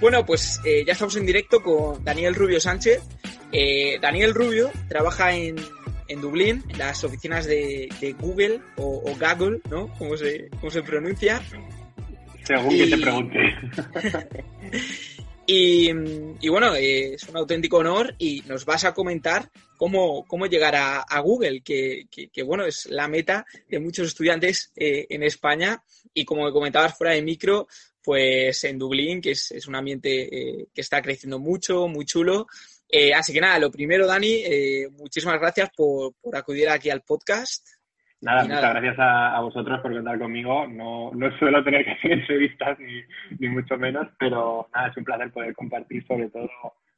Bueno, pues eh, ya estamos en directo con Daniel Rubio Sánchez. Eh, Daniel Rubio trabaja en, en Dublín, en las oficinas de, de Google o, o, Google, ¿no? ¿Cómo se, cómo se pronuncia? Según y... que te pregunte. y, y, bueno, eh, es un auténtico honor y nos vas a comentar cómo, cómo llegar a, a Google, que, que, que, bueno, es la meta de muchos estudiantes en España. Y como me comentabas fuera de micro, pues en Dublín, que es, es un ambiente eh, que está creciendo mucho, muy chulo. Eh, así que nada, lo primero, Dani, eh, muchísimas gracias por, por, acudir aquí al podcast. Nada, muchas nada. gracias a, a, vosotros por contar conmigo. No, no suelo tener que hacer entrevistas ni, ni, mucho menos, pero nada, es un placer poder compartir sobre todo,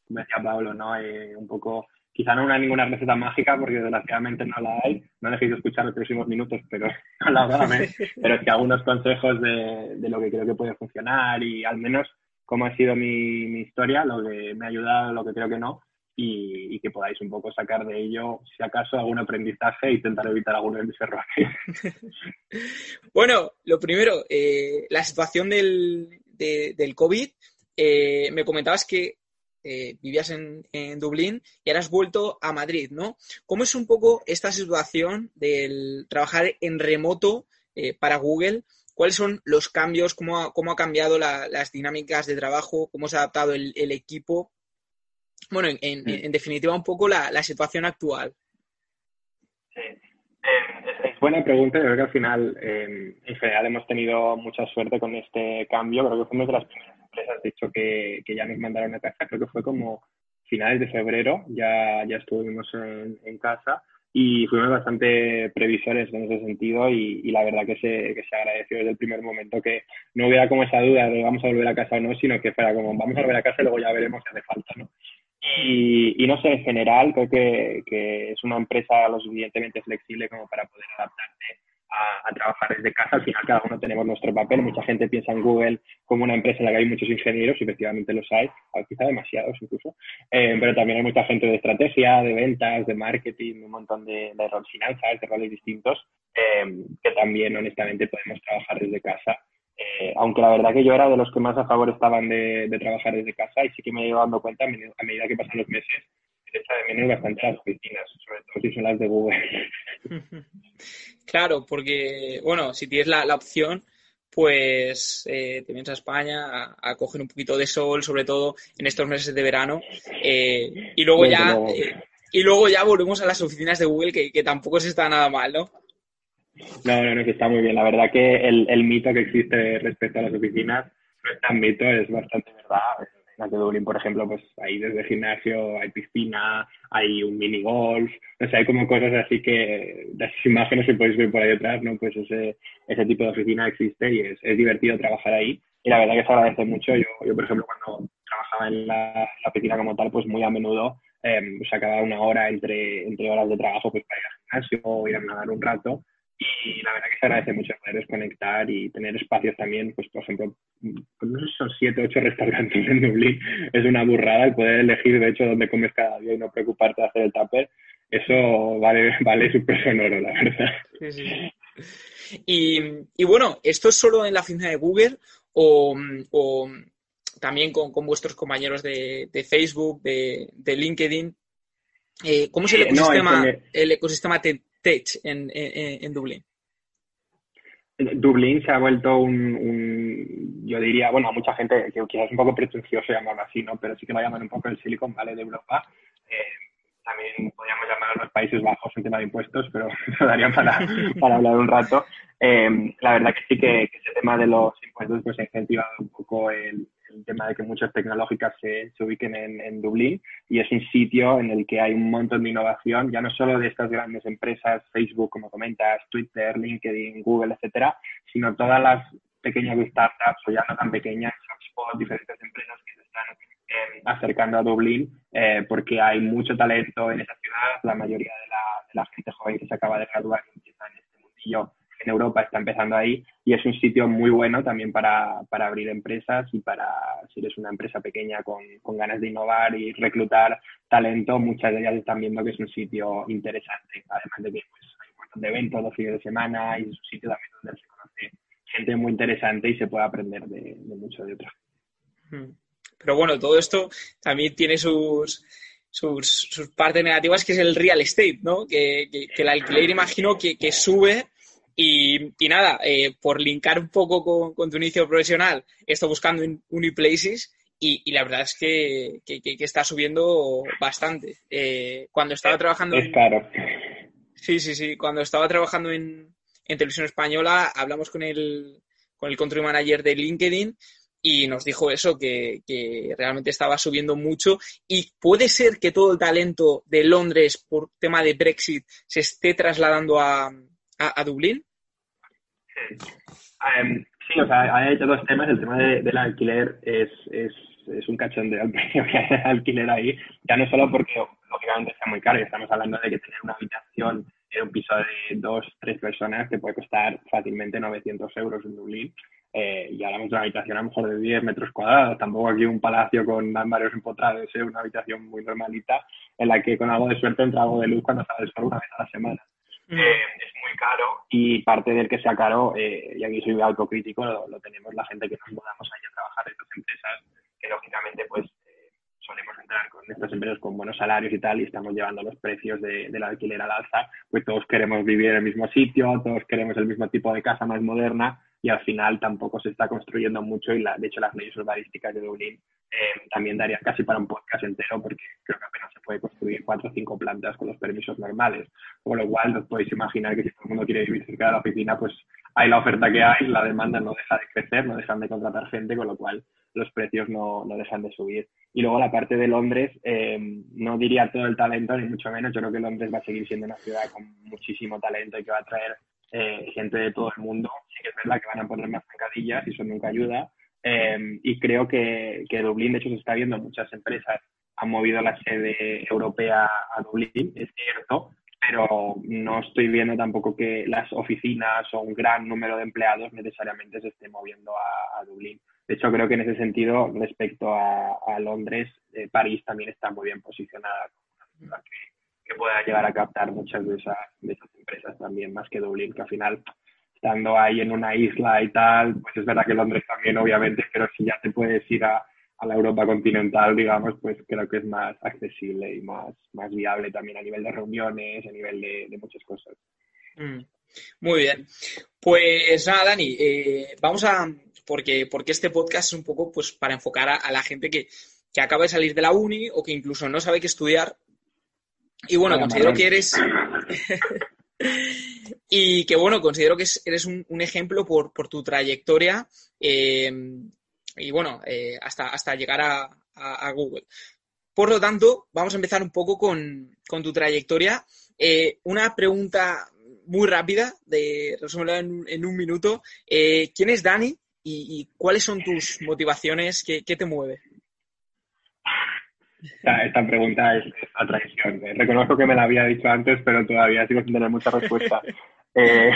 como decía Pablo, ¿no? un poco quizá no una ninguna receta mágica porque desgraciadamente no la hay, no dejéis de escuchar los próximos minutos, pero no la dame, pero es que algunos consejos de, de, lo que creo que puede funcionar y al menos cómo ha sido mi, mi historia, lo que me ha ayudado, lo que creo que no, y, y, que podáis un poco sacar de ello, si acaso, algún aprendizaje e intentar evitar alguno de mis errores. bueno, lo primero, eh, la situación del, de, del COVID, eh, me comentabas que eh, vivías en, en, Dublín y ahora has vuelto a Madrid, ¿no? ¿Cómo es un poco esta situación del trabajar en remoto eh, para Google? ¿Cuáles son los cambios? ¿Cómo ha, cómo ha cambiado la, las dinámicas de trabajo? ¿Cómo se ha adaptado el, el equipo? Bueno, en, en, en, definitiva, un poco la, la situación actual. Sí. Eh, es buena pregunta. Yo creo que al final, eh, en general, hemos tenido mucha suerte con este cambio. Creo que fuimos de las primeras empresas, de hecho, que, que ya nos mandaron a casa. Creo que fue como finales de febrero, ya, ya estuvimos en, en casa y fuimos bastante previsores en ese sentido y, y la verdad que se, que se agradeció desde el primer momento que no hubiera como esa duda de vamos a volver a casa o no, sino que fuera como vamos a volver a casa y luego ya veremos si hace falta, ¿no? Y, y no sé, en general creo que, que es una empresa lo suficientemente flexible como para poder adaptarte a, a, trabajar desde casa. Al final cada uno tenemos nuestro papel. Mucha gente piensa en Google como una empresa en la que hay muchos ingenieros, y efectivamente los hay, quizá demasiados incluso, eh, pero también hay mucha gente de estrategia, de ventas, de marketing, un montón de, de roles finanzas, de roles distintos, eh, que también honestamente podemos trabajar desde casa. Eh, aunque la verdad que yo era de los que más a favor estaban de, de trabajar desde casa y sí que me he ido dando cuenta a medida, a medida que pasan los meses se echa de menos bastante las oficinas, sobre todo si son las de Google. Claro, porque, bueno, si tienes la, la opción, pues eh, te vienes a España a, a, coger un poquito de sol, sobre todo en estos meses de verano, eh, y luego ya y luego ya volvemos a las oficinas de Google, que, que, tampoco se está nada mal, ¿no? No, no, no, que está muy bien. La verdad que el, el mito que existe respecto a las oficinas no es tan mito, es bastante verdad las de Dublín, por ejemplo, pues ahí desde gimnasio hay piscina, hay un mini golf, o sea, hay como cosas así que las imágenes que podéis ver por ahí detrás, ¿no? Pues ese, ese tipo de oficina existe y es, es divertido trabajar ahí. Y la verdad que se agradece mucho. Yo, yo por ejemplo, cuando trabajaba en la, la oficina como tal, pues muy a menudo eh, sacaba una hora entre, entre horas de trabajo pues para ir al gimnasio o ir a nadar un rato y la verdad que se agradece mucho poder desconectar y tener espacios también, pues por ejemplo, pues no sé si son siete, ocho restaurantes en Dublín, es una burrada el poder elegir de hecho dónde comes cada día y no preocuparte de hacer el tupper, eso vale, vale su peso en oro, la verdad. Sí, sí. Y, y, bueno, ¿esto es solo en la oficina de Google o, o también con, con, vuestros compañeros de, de Facebook, de, de LinkedIn? Eh, ¿Cómo es el ecosistema, eh, no, el ecosistema Tech en, en, en, Dublín? Dublín se ha vuelto un, un, yo diría, bueno, a mucha gente que quizás es un poco pretencioso llamarlo así, ¿no? Pero sí que lo llaman un poco el Silicon Valley de Europa. Eh, también podríamos llamar a los Países Bajos en tema de impuestos, pero eso daría para, para hablar un rato. Eh, la verdad que sí que, que, ese tema de los impuestos pues ha incentivado un poco el, el tema de que muchas tecnológicas se, se ubiquen en, en, Dublín y es un sitio en el que hay un montón de innovación, ya no solo de estas grandes empresas, Facebook, como comentas, Twitter, LinkedIn, Google, etcétera, sino todas las pequeñas startups o ya no tan pequeñas, HubSpot, diferentes empresas que se están eh, acercando a Dublín eh, porque hay mucho talento en esa ciudad, la mayoría de la, de la gente joven que se acaba de graduar y empieza en este mundillo en Europa está empezando ahí y es un sitio muy bueno también para, para abrir empresas y para, si eres una empresa pequeña con, con, ganas de innovar y reclutar talento, muchas de ellas están viendo que es un sitio interesante, además de que pues, hay un montón de eventos los fines de semana y es un sitio también donde se conoce gente muy interesante y se puede aprender de, mucho de otros. Hmm. pero bueno, todo esto también tiene sus, sus, partes negativas, que es el real estate, ¿no? Que, el alquiler imagino que, sube y, nada, eh, por linkar un poco con, tu inicio profesional, estoy buscando en Uniplaces y, la verdad es que, está subiendo bastante. Eh, cuando estaba trabajando... Es claro. Sí, sí, sí. Cuando estaba trabajando en, en televisión española, hablamos con el, con el country manager de LinkedIn y nos dijo eso, que, realmente estaba subiendo mucho y puede ser que todo el talento de Londres por tema de Brexit se esté trasladando a, a, Dublín. Em, sí, o sea, hay dos temas. El tema del alquiler es, es, es un cachondeo de alquiler ahí. Ya no solo porque, lógicamente, está muy caro estamos hablando de que tener una habitación en un piso de dos, tres personas te puede costar fácilmente 900 euros en Dublín. Eh, y hablamos de una habitación a lo mejor de 10 metros cuadrados, tampoco aquí un palacio con varios empotrados, es una habitación muy normalita en la que con algo de suerte entra algo de luz cuando sale el una vez a la semana. Mm. Eh, es muy caro y parte del que sea caro, eh, y aquí soy autocrítico, lo, lo, tenemos la gente que nos mudamos ahí a trabajar en estas empresas, que lógicamente pues solemos entrar con estas empresas con buenos salarios y tal, y estamos llevando los precios de, del alquiler al alza, pues todos queremos vivir en el mismo sitio, todos queremos el mismo tipo de casa más moderna, y al final tampoco se está construyendo mucho, y la, de hecho las leyes urbanísticas de Dublín eh, también darían casi para un podcast entero, porque creo que apenas se puede construir cuatro o cinco plantas con los permisos normales, con lo cual os podéis imaginar que si todo el mundo quiere vivir cerca de la oficina, pues hay la oferta que hay, la demanda no deja de crecer, no dejan de contratar gente, con lo cual los precios no, no dejan de subir. Y luego la parte de Londres, eh, no diría todo el talento, ni mucho menos. Yo creo que Londres va a seguir siendo una ciudad con muchísimo talento y que va a traer eh, gente de todo el mundo. Sí que es verdad que van a poner más zancadillas y eso nunca ayuda. Eh, y creo que, que Dublín, de hecho, se está viendo muchas empresas han movido la sede europea a Dublín, es cierto, pero no estoy viendo tampoco que las oficinas o un gran número de empleados necesariamente se estén moviendo a Dublín. De hecho, creo que en ese sentido, respecto a, Londres, eh, París también está muy bien posicionada que, pueda llegar a captar muchas de esas, de esas empresas también, más que Dublín, que al final, estando ahí en una isla y tal, pues es verdad que Londres también, obviamente, pero si ya te puedes ir a, la Europa continental, digamos, pues creo que es más accesible y más, más viable también a nivel de reuniones, a nivel de, muchas cosas. Mm. Muy bien. Pues nada, Dani, eh, vamos a, porque, porque este podcast es un poco pues, para enfocar a, la gente que, acaba de salir de la uni o que incluso no sabe qué estudiar. Y bueno, considero que eres... y que bueno, considero que eres un, ejemplo por, tu trayectoria eh, y bueno, eh, hasta, hasta llegar a, Google. Por lo tanto, vamos a empezar un poco con, tu trayectoria. Eh, una pregunta muy rápida, de resumirla en, un minuto. ¿Quién es Dani y, cuáles son tus motivaciones, qué, te mueve. Esta, pregunta es, a traición. Eh, reconozco que me la había dicho antes, pero todavía sigo sin tener mucha respuesta. Eh,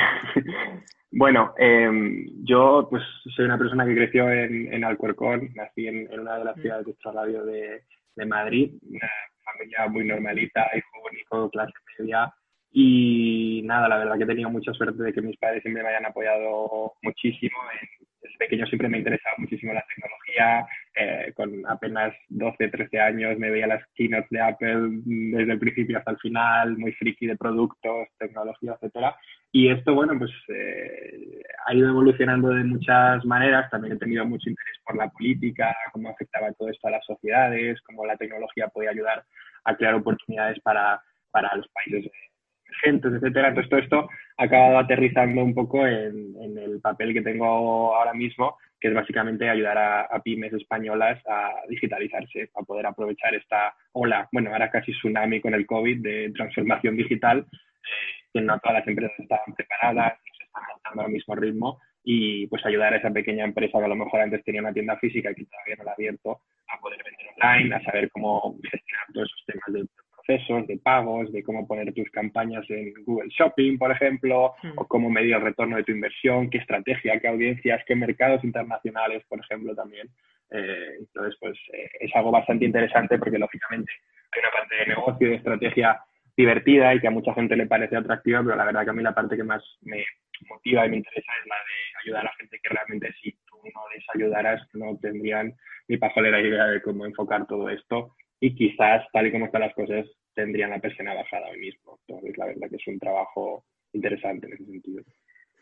bueno, em, yo pues soy una persona que creció en, en Alcorcón, nací en, una de las mm. ciudades de radio de, de Madrid, una familia muy normalita, hijo único, clase media, y nada, la verdad que he tenido mucha suerte de que mis padres siempre me hayan apoyado muchísimo en desde pequeño siempre me interesaba muchísimo la tecnología. Eh, con apenas 12, 13 años me veía las keynotes de Apple desde el principio hasta el final, muy friki de productos, tecnología, etcétera. Y esto, bueno, pues eh, ha ido evolucionando de muchas maneras. También he tenido mucho interés por la política, cómo afectaba todo esto a las sociedades, cómo la tecnología podía ayudar a crear oportunidades para, para los países emergentes, etcétera. Entonces, todo esto acabado aterrizando un poco en, el papel que tengo ahora mismo, que es básicamente ayudar a, pymes españolas a digitalizarse, a poder aprovechar esta ola, bueno, ahora casi tsunami con el COVID de transformación digital, que no todas las empresas estaban preparadas, se están lanzando al mismo ritmo, y pues ayudar a esa pequeña empresa que a lo mejor antes tenía una tienda física y que todavía no la ha abierto, a poder vender online, a saber cómo gestionar todos esos temas de procesos, de pagos, de cómo poner tus campañas en Google Shopping, por ejemplo, hmm. o cómo medir el retorno de tu inversión, qué estrategia, qué audiencias, qué mercados internacionales, por ejemplo, también. Eh, entonces, pues eh, es algo bastante interesante porque, lógicamente, hay una parte de negocio y de estrategia divertida y que a mucha gente le parece atractiva, pero la verdad que a mí la parte que más me motiva y me interesa es la de ayudar a la gente que realmente si tú no les ayudaras no tendrían ni pajolera idea de cómo enfocar todo esto y quizás, tal y como están las cosas, tendrían la persiana bajada hoy mismo. Entonces, la verdad que es un trabajo interesante en ese sentido.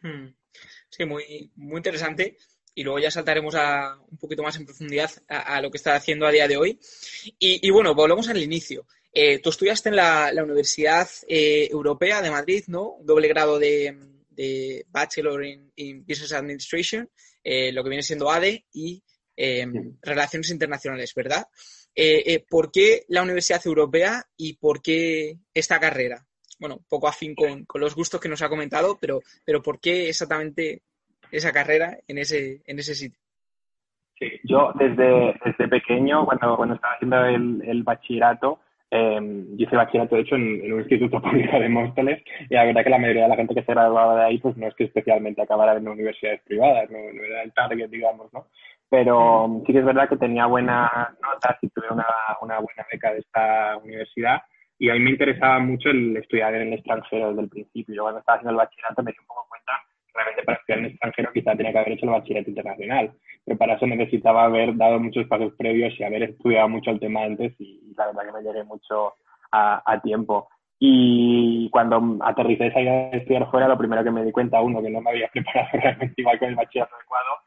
Hmm. Sí, muy, muy interesante. Y luego ya saltaremos a, un poquito más en profundidad a, lo que está haciendo a día de hoy. Y, bueno, volvemos al inicio. Eh, tú estudiaste en la, Universidad eh, Europea de Madrid, ¿no? doble grado de, Bachelor in, Business Administration, eh, lo que viene siendo ADE y Relaciones Internacionales, ¿verdad? ¿Por qué la Universidad Europea y por qué esta carrera? bueno, poco afín con, con, los gustos que nos ha comentado, pero, pero ¿por qué exactamente esa carrera en ese, en ese sitio? Yo desde, desde pequeño, cuando, cuando estaba haciendo el, el bachillerato, eh, yo hice bachillerato, de hecho, en, un instituto público de Móstoles, y la verdad que la mayoría de la gente que se graduaba de ahí, pues no es que especialmente acabara en universidades privadas, no era el target, digamos, ¿no? Pero sí que es verdad que tenía buenas notas y tuve una, una buena beca de esta universidad, y a mí me interesaba mucho el estudiar en el extranjero desde el principio. Yo cuando estaba haciendo el bachillerato me di un poco cuenta que realmente para estudiar en el extranjero quizá tenía que haber hecho el bachillerato internacional, pero para eso necesitaba haber dado muchos pasos previos y haber estudiado mucho el tema antes y, la verdad que me llegué mucho a, a tiempo. Y cuando aterricé esa idea de estudiar fuera, lo primero que me di cuenta, uno, que no me había preparado realmente igual con el bachillerato adecuado,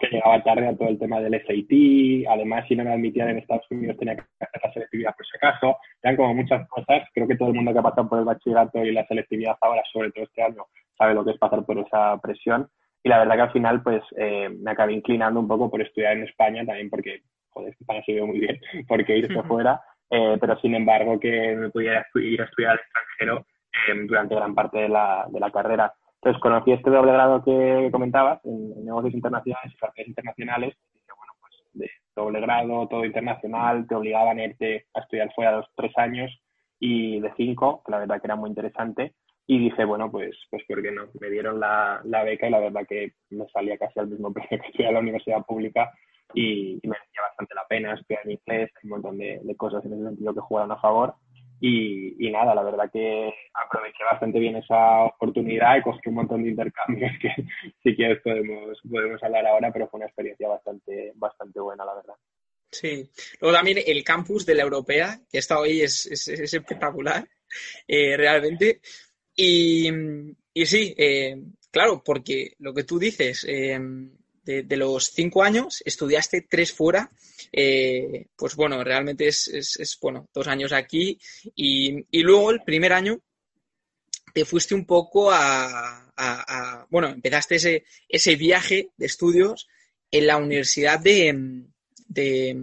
que llegaba tarde a todo el tema del SAT, además si no me admitían en Estados Unidos tenía que hacer la selectividad por si acaso, eran como muchas cosas, creo que todo el mundo que ha pasado por el bachillerato y la selectividad ahora, sobre todo este año, sabe lo que es pasar por esa presión. Y la verdad que al final pues eh, me acabé inclinando un poco por estudiar en España también porque, joder, España se vio muy bien, porque irse fuera, eh, pero sin embargo que me pudiera ir a estudiar al extranjero eh, durante gran parte de la, de la carrera. Entonces conocí este doble grado que comentabas en, negocios internacionales y relaciones internacionales. Y dije, bueno, pues de doble grado, todo internacional, te obligaban a irte a estudiar fuera los tres años y de cinco, que la verdad que era muy interesante. Y dije, bueno, pues, pues ¿por qué no? Me dieron la, la beca y la verdad que me salía casi al mismo precio que estudiar en la universidad pública y, me merecía bastante la pena estudiar en inglés, un montón de, de cosas en ese sentido que jugaron a favor y, nada, la verdad que aproveché bastante bien esa oportunidad y cogí un montón de intercambios que si quieres podemos, podemos hablar ahora, pero fue una experiencia bastante, bastante buena, la verdad. Sí, luego también el campus de la Europea, que está hoy, es, es, espectacular, eh, realmente. Y, y sí, eh, claro, porque lo que tú dices, eh, de, los cinco años, estudiaste tres fuera. Eh, pues bueno, realmente es, bueno, dos años aquí. Y, luego el primer año te fuiste un poco a, bueno, empezaste ese, ese viaje de estudios en la Universidad de, de,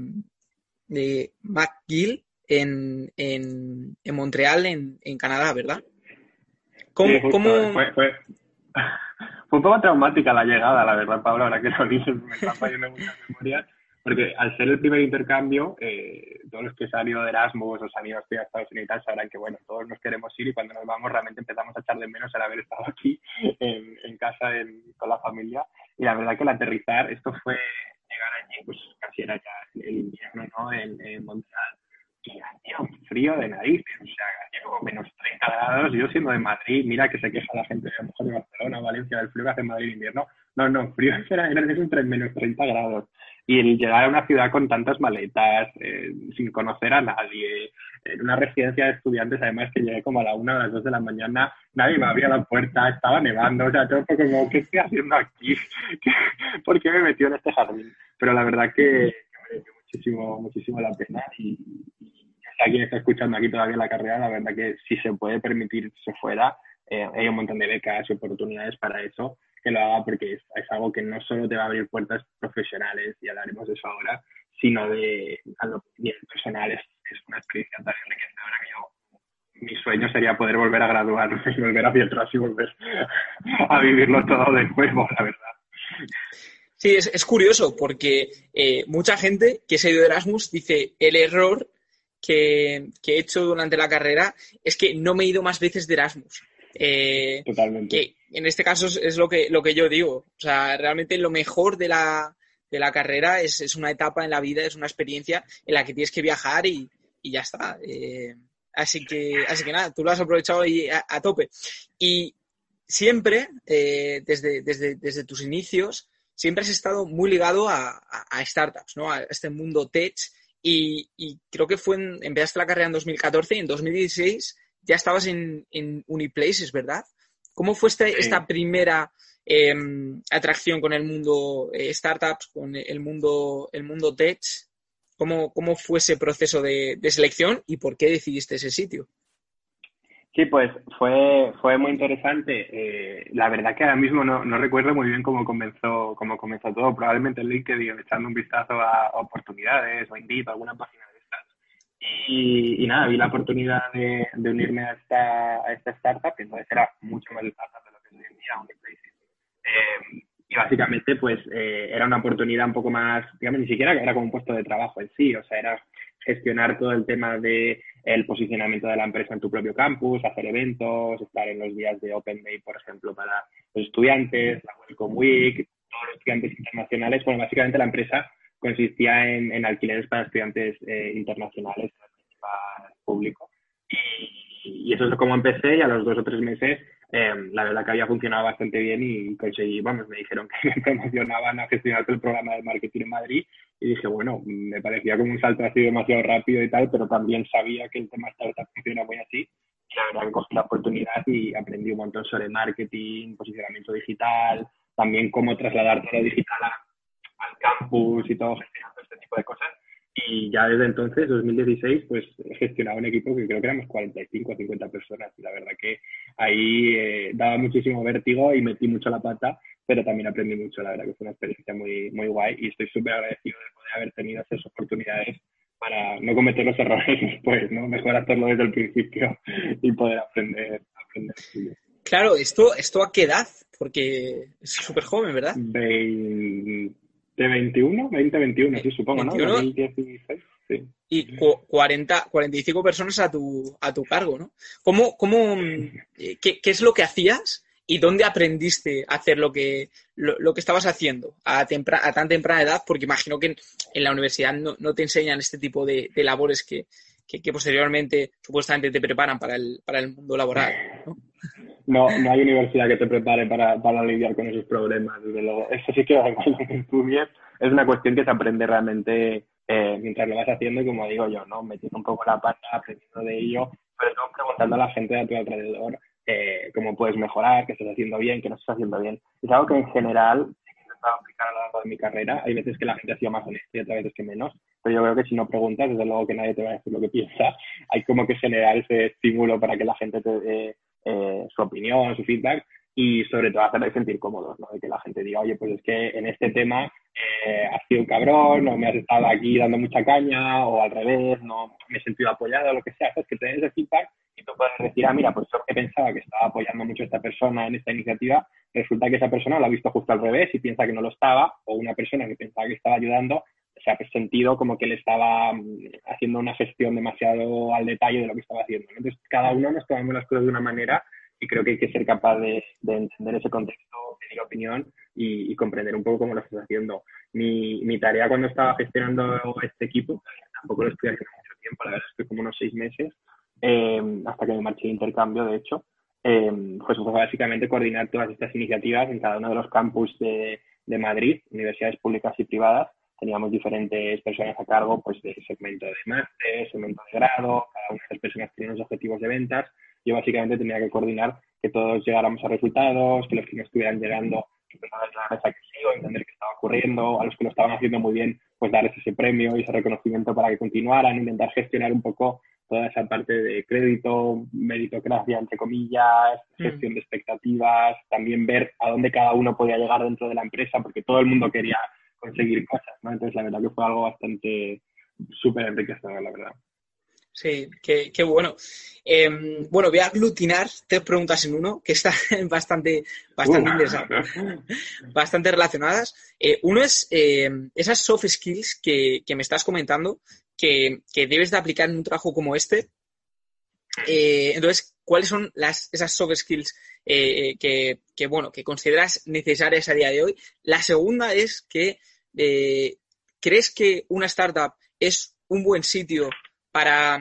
de McGill en, en, en Montreal, en, en, Canadá, ¿verdad? ¿Cómo, fue, fue un poco traumática la llegada, la verdad, Pablo, ahora que lo dices, me están fallando muchas memorias, porque al ser el primer intercambio, eh, todos los que han ido de Erasmus o han ido a Estados Unidos sabrán que, bueno, todos nos queremos ir y cuando nos vamos realmente empezamos a echar de menos el haber estado aquí en, casa con la familia. Y la verdad que el aterrizar, esto fue llegar allí, pues casi era ya el invierno, ¿no? En, en Montreal y hacía frío de narices, o sea, menos 30 grados, yo siendo de Madrid, mira que se queja la gente lo mejor de Barcelona, Valencia, del frío que hace Madrid en invierno, no, no, frío era, entre menos 30 grados, y el llegar a una ciudad con tantas maletas, eh, sin conocer a nadie, en una residencia de estudiantes, además que llegué como a la una o las dos de la mañana, nadie me abría la puerta, estaba nevando, o sea, todo fue como, ¿qué estoy haciendo aquí? ¿Por qué me metió en este jardín? Pero la verdad que, me mereció muchísimo, muchísimo la pena y, a quien está escuchando aquí todavía la carrera, la verdad que si se puede permitir se fuera, eh, hay un montón de becas y oportunidades para eso, que lo haga porque es, algo que no solo te va a abrir puertas profesionales, y hablaremos de eso ahora, sino de a lo personal, es, una experiencia tan enriquecedora que yo, mi sueño sería poder volver a graduarme y volver a atrás y volver a vivirlo todo de nuevo, la verdad. Sí, es, es curioso porque eh, mucha gente que se ha ido de Erasmus dice el error que, he hecho durante la carrera es que no me he ido más veces de Erasmus. Eh, Totalmente. Que en este caso es, lo, que, lo que yo digo. O sea, realmente lo mejor de la, de la carrera es, es, una etapa en la vida, es una experiencia en la que tienes que viajar y, y ya está. Eh, así, que, así que nada, tú lo has aprovechado ahí a, tope. Y siempre, eh, desde, desde, desde tus inicios, siempre has estado muy ligado a, startups, ¿no? A este mundo tech. Y, creo que fue en, empezaste la carrera en 2014 y en 2016 ya estabas en, en Uniplaces, ¿verdad? ¿Cómo fue este, esta primera em, atracción con el mundo eh, startups, con el mundo, el mundo tech? ¿Cómo, ¿Cómo fue ese proceso de, selección y por qué decidiste ese sitio? Sí, pues fue, fue muy interesante. Eh, la verdad que ahora mismo no, recuerdo muy bien cómo comenzó, cómo comenzó todo. Probablemente en LinkedIn, echando un vistazo a oportunidades o Indeed, alguna página de estas. Y, nada, vi la oportunidad de, unirme a esta, a esta startup, que entonces era mucho más startup de lo que es hoy en día, eh, y básicamente, pues, eh, era una oportunidad un poco más, digamos, ni siquiera era como un puesto de trabajo en sí, o sea, era gestionar todo el tema de el posicionamiento de la empresa en tu propio campus, hacer eventos, estar en los días de Open Day, por ejemplo, para los estudiantes, la Welcome Week, todos los estudiantes internacionales. Bueno, básicamente la empresa consistía en, alquileres para estudiantes eh, internacionales en el público. Y, y, eso es como empecé y a los dos o tres meses Em, la verdad que había funcionado bastante bien y conseguí, vamos, me dijeron que me promocionaban a gestionar todo el programa de marketing en Madrid y dije, bueno, me parecía como un salto así demasiado rápido y tal, pero también sabía que el tema startup funciona muy así la verdad que cogí la oportunidad y aprendí un montón sobre marketing, posicionamiento digital, también cómo trasladar todo lo digital al campus y todo, gestionando este tipo de cosas y ya desde entonces, 2016, pues he gestionado un equipo que creo que éramos 45 o 50 personas. Y la verdad que ahí eh, daba muchísimo vértigo y metí mucho la pata, pero también aprendí mucho. La verdad que fue una experiencia muy, muy guay y estoy súper agradecido de poder haber tenido esas oportunidades para no cometer los errores después, ¿no? Mejor hacerlo desde el principio y poder aprender. aprender. Claro, esto, ¿esto a qué edad? Porque es súper joven, ¿verdad? De 21, 20, 21, sí, supongo, ¿no? 2016, sí. Y 40, 45 personas a tu, a tu cargo, ¿no? ¿Cómo, cómo, eh, qué, qué, es lo que hacías y dónde aprendiste a hacer lo que, lo, que estabas haciendo a, a, tan temprana edad? Porque imagino que en, la universidad no, no, te enseñan este tipo de, de labores que, que, que, posteriormente supuestamente te preparan para el, para el mundo laboral, ¿no? No, no hay universidad que te prepare para, para lidiar con esos problemas, desde luego. Eso sí que igual que estudies, es una cuestión que se aprende realmente eh, mientras lo vas haciendo, como digo yo, ¿no? Metiendo un poco la pata, aprendiendo de ello, pero todo preguntando a la gente de tu alrededor eh, cómo puedes mejorar, qué estás haciendo bien, qué no estás haciendo bien. Es algo que en general he intentado aplicar a lo largo de mi carrera. Hay veces que la gente ha sido más honesta y otras veces que menos, pero yo creo que si no preguntas, desde luego que nadie te va a decir lo que piensa. Hay como que generar ese estímulo para que la gente te dé eh, su opinión, su feedback y sobre todo hacerles sentir cómodos, ¿no? De que la gente diga, oye, pues es que en este tema eh, has sido un cabrón, o me has estado aquí dando mucha caña, o al revés, no me he sentido apoyado, lo que sea, es que te des ese feedback y tú puedes decir, ah, mira, pues yo que pensaba que estaba apoyando mucho a esta persona en esta iniciativa, resulta que esa persona lo ha visto justo al revés y piensa que no lo estaba, o una persona que pensaba que estaba ayudando, se ha sentido como que él estaba mm, haciendo una gestión demasiado al detalle de lo que estaba haciendo. Entonces, cada uno nos tomamos las cosas de una manera y creo que hay que ser capaz de, entender ese contexto, pedir opinión y, comprender un poco cómo lo estás haciendo. Mi, mi tarea cuando estaba gestionando este equipo, tampoco lo estoy haciendo mucho tiempo, la verdad es que como unos seis meses, eh, hasta que me marché de intercambio, de hecho, eh, pues fue básicamente coordinar todas estas iniciativas en cada uno de los campus de, de Madrid, universidades públicas y privadas, teníamos diferentes personas a cargo pues de segmento de máster, segmento de grado, cada una de las personas tenía unos objetivos de ventas. Yo básicamente tenía que coordinar que todos llegáramos a resultados, que los que no estuvieran llegando empezaran a la mesa que sí o entender qué estaba ocurriendo, a los que lo estaban haciendo muy bien, pues darles ese premio y ese reconocimiento para que continuaran, intentar gestionar un poco toda esa parte de crédito, meritocracia, entre comillas, mm. gestión de expectativas, también ver a dónde cada uno podía llegar dentro de la empresa, porque todo el mundo quería conseguir cosas, ¿no? Entonces, la verdad que fue algo bastante súper enriquecedor, la verdad. Sí, qué, qué bueno. Em, bueno, voy a aglutinar tres preguntas en uno, que están bastante, bastante interesantes, bastante relacionadas. Eh, uno es em, esas soft skills que, que, me estás comentando, que, que, debes de aplicar en un trabajo como este. Eh, entonces, ¿cuáles son las, esas soft skills eh, que, que, bueno, que consideras necesarias a día de hoy? La segunda es que ¿crees que una startup es un buen sitio para,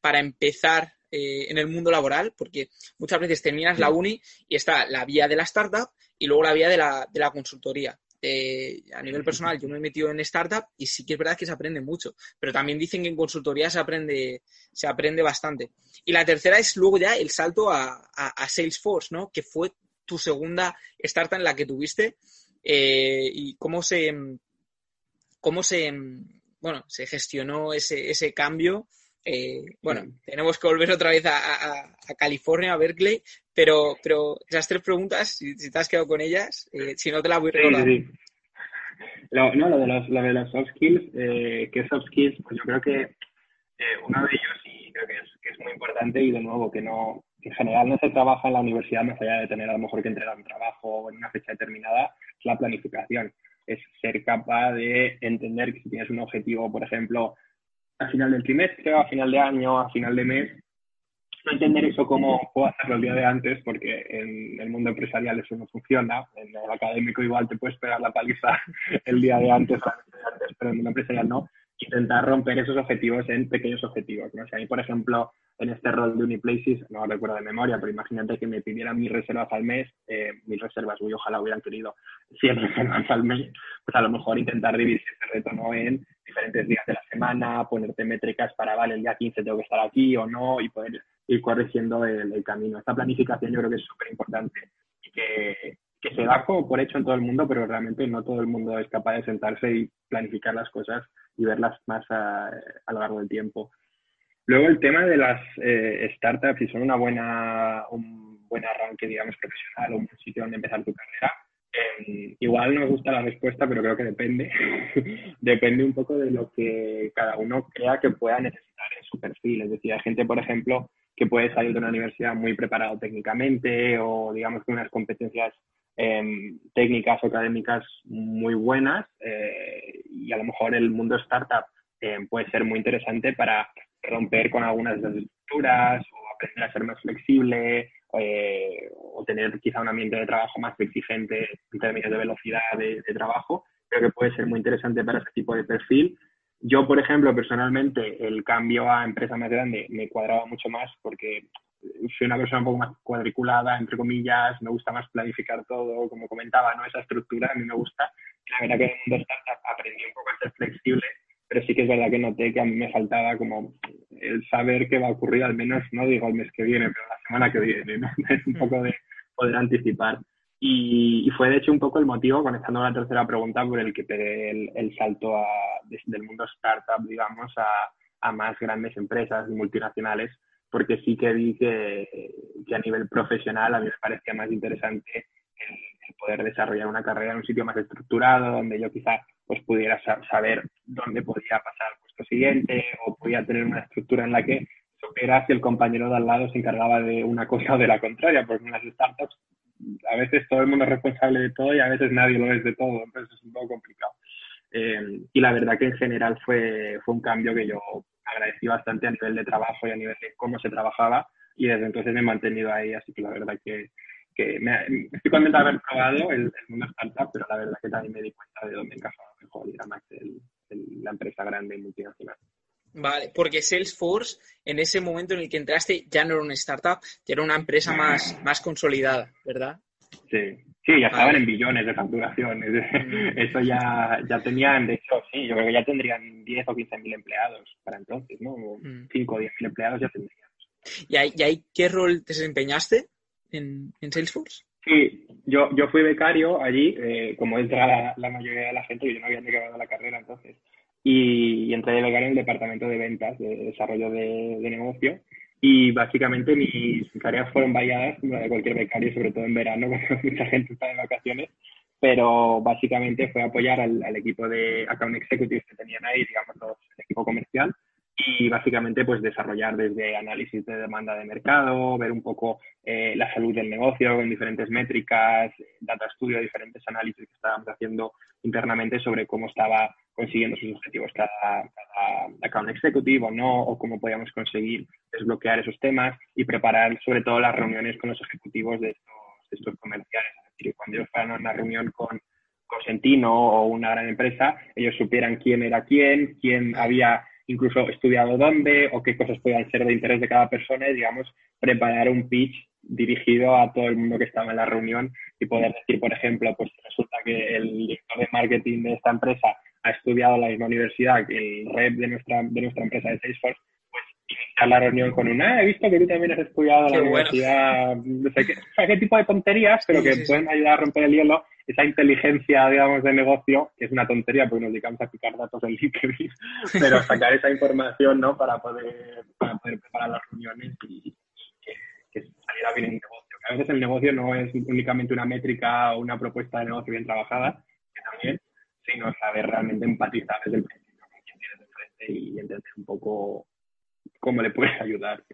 para empezar eh, en el mundo laboral? Porque muchas veces terminas la uni y está la vía de la startup y luego la vía de la, de la consultoría. Eh, a nivel personal, yo me he metido en startup y sí que es verdad que se aprende mucho, pero también dicen que en consultoría se aprende, se aprende bastante. Y la tercera es luego ya el salto a, Salesforce, ¿no? Que fue tu segunda startup en la que tuviste eh, y cómo se, cómo se, bueno, se gestionó ese, ese cambio. Eh, bueno, tenemos que volver otra vez a, California, a Berkeley, pero, pero esas tres preguntas, si, te has quedado con ellas, eh, si no te las voy recordando. Sí, Lo, no, lo de los, lo de los soft skills, eh, que soft skills, pues yo creo que uno de ellos, y creo que es, que es muy importante, y de nuevo, que no, en general no se trabaja en la universidad más allá de tener a lo mejor que entregar un trabajo en una fecha determinada, es la planificación. Es ser capaz de entender que si tienes un objetivo, por ejemplo, a final del trimestre, a final de año, a final de mes, entender eso como puedo hacerlo el día de antes, porque en el mundo empresarial eso no funciona. En el académico igual te puedes pegar la paliza el día de antes, pero en el empresarial no. Intentar romper esos objetivos en pequeños objetivos. ¿no? A por ejemplo, en este rol de Uniplaces, no recuerdo de memoria, pero imagínate que me pidieran mis reservas al mes, eh, mis reservas, uy, ojalá hubieran querido 100 reservas al mes, pues a lo mejor intentar dividir ese reto ¿no? en diferentes días de la semana, ponerte métricas para, vale, el día 15 tengo que estar aquí o no, y poder ir corrigiendo el, camino. Esta planificación yo creo que es súper importante y que, que se da como por hecho en todo el mundo, pero realmente no todo el mundo es capaz de sentarse y planificar las cosas y verlas más a, a lo largo del tiempo. Luego el tema de las eh, startups, si son una buena, un buen arranque, digamos, profesional o un sitio donde empezar tu carrera, em, igual no me gusta la respuesta, pero creo que depende. depende un poco de lo que cada uno crea que pueda necesitar en su perfil. Es decir, hay gente, por ejemplo, que puede salir de una universidad muy preparado técnicamente o, digamos, con unas competencias em, técnicas o académicas muy buenas eh, y a lo mejor el mundo startup em, puede ser muy interesante para romper con algunas de las estructuras o aprender a ser más flexible eh, o tener quizá un ambiente de trabajo más exigente en términos de velocidad de, trabajo, creo que puede ser muy interesante para este tipo de perfil. Yo, por ejemplo, personalmente, el cambio a empresa más grande me cuadraba mucho más porque soy una persona un poco más cuadriculada, entre comillas, me gusta más planificar todo, como comentaba, ¿no? Esa estructura a mí me gusta. La verdad que en el mundo startup aprendí un poco a ser flexible pero sí que es verdad que noté que a mí me faltaba como el saber qué va a ocurrir, al menos no digo el mes que viene, pero la semana que viene, ¿no? Es un poco de poder anticipar. Y, fue de hecho un poco el motivo, conectando a la tercera pregunta, por el que pegué el, el salto a, desde el mundo startup, digamos, a, a más grandes empresas multinacionales, porque sí que vi que, que, a nivel profesional a mí me parecía más interesante el poder desarrollar una carrera en un sitio más estructurado, donde yo quizá pues pudiera saber dónde podía pasar al puesto siguiente o podía tener una estructura en la que supiera si el compañero de al lado se encargaba de una cosa o de la contraria, porque en las startups a veces todo el mundo es responsable de todo y a veces nadie lo es de todo, entonces es un poco complicado. Eh, y la verdad que en general fue, fue un cambio que yo agradecí bastante a nivel de trabajo y a nivel de cómo se trabajaba y desde entonces me he mantenido ahí, así que la verdad que me, estoy contento de haber probado el, mundo startup, pero la verdad que también me di cuenta de dónde encajaba mejor y era más la empresa grande y multinacional. Vale, porque Salesforce en ese momento en el que entraste ya no era una startup, ya era una empresa más, más consolidada, ¿verdad? Sí, sí, ya estaban en billones de facturación. Mm. Eso ya, ya tenían, de hecho, sí, yo creo que ya tendrían 10 o 15 mil empleados para entonces, ¿no? 5 mm. o 10 mil empleados ya tendrían. ¿Y ahí, ¿Y ahí qué rol te desempeñaste? en, Salesforce? Sí, yo, yo fui becario allí, eh, como entra la, mayoría de la gente, yo no había acabado la carrera entonces, y, entré de becario en el departamento de ventas, de desarrollo de, negocio, y básicamente mis tareas fueron variadas, como la de cualquier becario, sobre todo en verano, cuando mucha gente está de vacaciones, pero básicamente fue apoyar al, al equipo de account executives que tenían ahí, digamos, el equipo comercial, y básicamente pues desarrollar desde análisis de demanda de mercado, ver un poco eh, la salud del negocio con diferentes métricas, data studio, diferentes análisis que estábamos haciendo internamente sobre cómo estaba consiguiendo sus objetivos cada, cada account executive o no, o cómo podíamos conseguir desbloquear esos temas y preparar sobre todo las reuniones con los ejecutivos de estos, estos comerciales. Es decir, cuando ellos fueran a una reunión con Cosentino o una gran empresa, ellos supieran quién era quién, quién había incluso estudiado dónde o qué cosas puedan ser de interés de cada persona y, digamos, preparar un pitch dirigido a todo el mundo que estaba en la reunión y poder decir, por ejemplo, pues resulta que el director de marketing de esta empresa ha estudiado en la misma universidad que el rep de nuestra, de nuestra empresa de Salesforce, iniciar la reunión con un, ah, he visto que tú también has estudiado en la universidad, no sé qué, qué tipo de tonterías, pero que pueden ayudar a romper el hielo, esa inteligencia, digamos, de negocio, que es una tontería porque nos dedicamos a picar datos en LinkedIn, pero sacar esa información, ¿no? Para poder, para poder preparar las reuniones y que, que saliera bien el negocio. Que a veces el negocio no es únicamente una métrica o una propuesta de negocio bien trabajada, que también sino saber realmente empatizar desde el principio con quien tienes de frente y entender un poco cómo le puedes ayudar.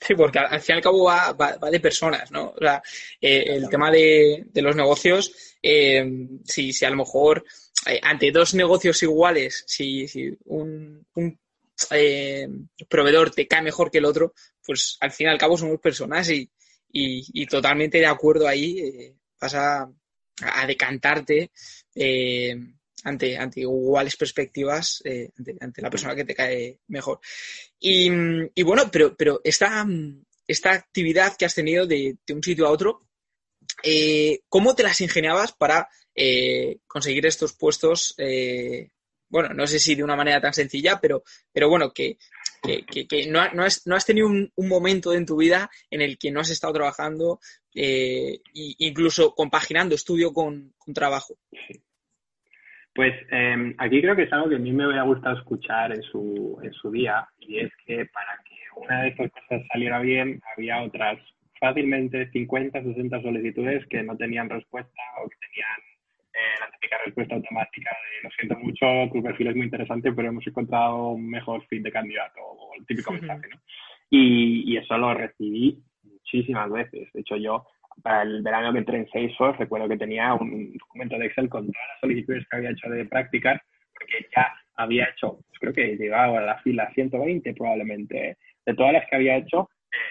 Sí, porque al fin y al cabo va, va, de personas, ¿no? O sea, eh, el tema de, de, los negocios, eh, si, si, a lo mejor eh, ante dos negocios iguales, si, si un, un proveedor te cae mejor que el otro, pues al fin y al cabo somos personas y, y, y totalmente de acuerdo ahí, eh, vas a, a decantarte ante, ante iguales perspectivas eh, ante, la persona que te cae mejor. Y, bueno, pero, pero esta, esta actividad que has tenido de, un sitio a otro, eh, ¿cómo te las ingeniabas para conseguir estos puestos? bueno, no sé si de una manera tan sencilla, pero, pero bueno, que, que, no, no, has, no, has, tenido un, momento en tu vida en el que no has estado trabajando, eh, incluso compaginando estudio con, trabajo. Pues em, aquí creo que es algo que a mí me hubiera gustado escuchar en su, en su día, y es que para que una de estas cosas saliera bien, había otras fácilmente 50, 60 solicitudes que no tenían respuesta o que tenían eh, la típica respuesta automática de lo siento mucho, tu perfil es muy interesante, pero hemos encontrado un mejor fin de candidato o el típico mensaje, ¿no? Y, y, eso lo recibí muchísimas veces. De hecho, yo para el verano que entré en Salesforce recuerdo que tenía un documento de Excel con todas las solicitudes que había hecho de prácticas, porque ya había hecho, pues creo que llegaba a la fila 120 probablemente, de todas las que había hecho,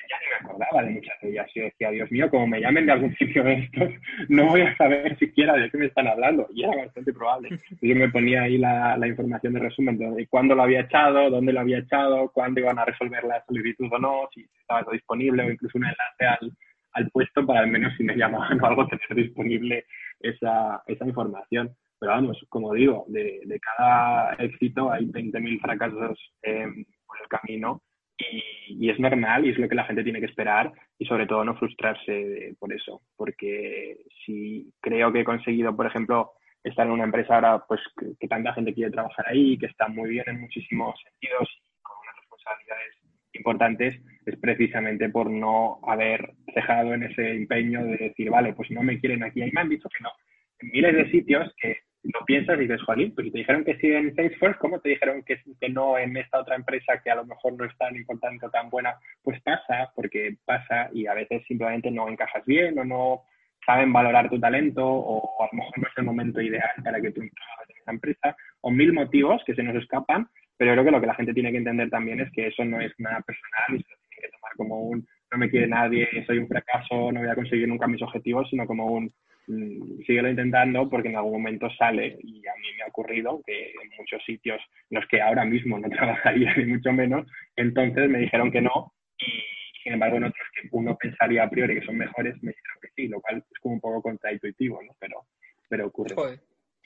ya ni me acordaba de muchas de ellas. Yo decía, Dios mío, como me llamen de algún sitio de estos, no voy a saber siquiera de qué me están hablando. Y era bastante probable. Yo me ponía ahí la, la información de resumen de cuándo lo había echado, dónde lo había echado, cuándo iban a resolver la solicitud o no, si estaba todo disponible o incluso un enlace al, al puesto para al menos si me llamaban o algo tener disponible esa, esa información. Pero vamos, como digo, de, de cada éxito hay 20.000 fracasos eh, por el camino y, es normal y es lo que la gente tiene que esperar y sobre todo no frustrarse por eso, porque si creo que he conseguido, por ejemplo, estar en una empresa ahora pues que, tanta gente quiere trabajar ahí, que está muy bien en muchísimos sentidos y con unas responsabilidades importantes, es precisamente por no haber dejado en ese empeño de decir, vale, pues no me quieren aquí. Y me han dicho que no. En miles de sitios que lo piensas y dices, Joaquín, pues si te dijeron que sí en Salesforce, ¿cómo te dijeron que, que no en esta otra empresa que a lo mejor no es tan importante o tan buena? Pues pasa, porque pasa y a veces simplemente no encajas bien o no saben valorar tu talento o a lo mejor no es el momento ideal para que tú encajes en esa empresa o mil motivos que se nos escapan, pero creo que lo que la gente tiene que entender también es que eso no es nada personal y se lo tiene que tomar como un no me quiere nadie, soy un fracaso, no voy a conseguir nunca mis objetivos, sino como un Mm, síguelo intentando porque en algún momento sale y a mí me ha ocurrido que en muchos sitios en los que ahora mismo no trabajaría ni mucho menos, entonces me dijeron que no y sin embargo en otros que uno pensaría a priori que son mejores me dijeron que sí, lo cual es como un poco contraintuitivo, ¿no? Pero, pero ocurre.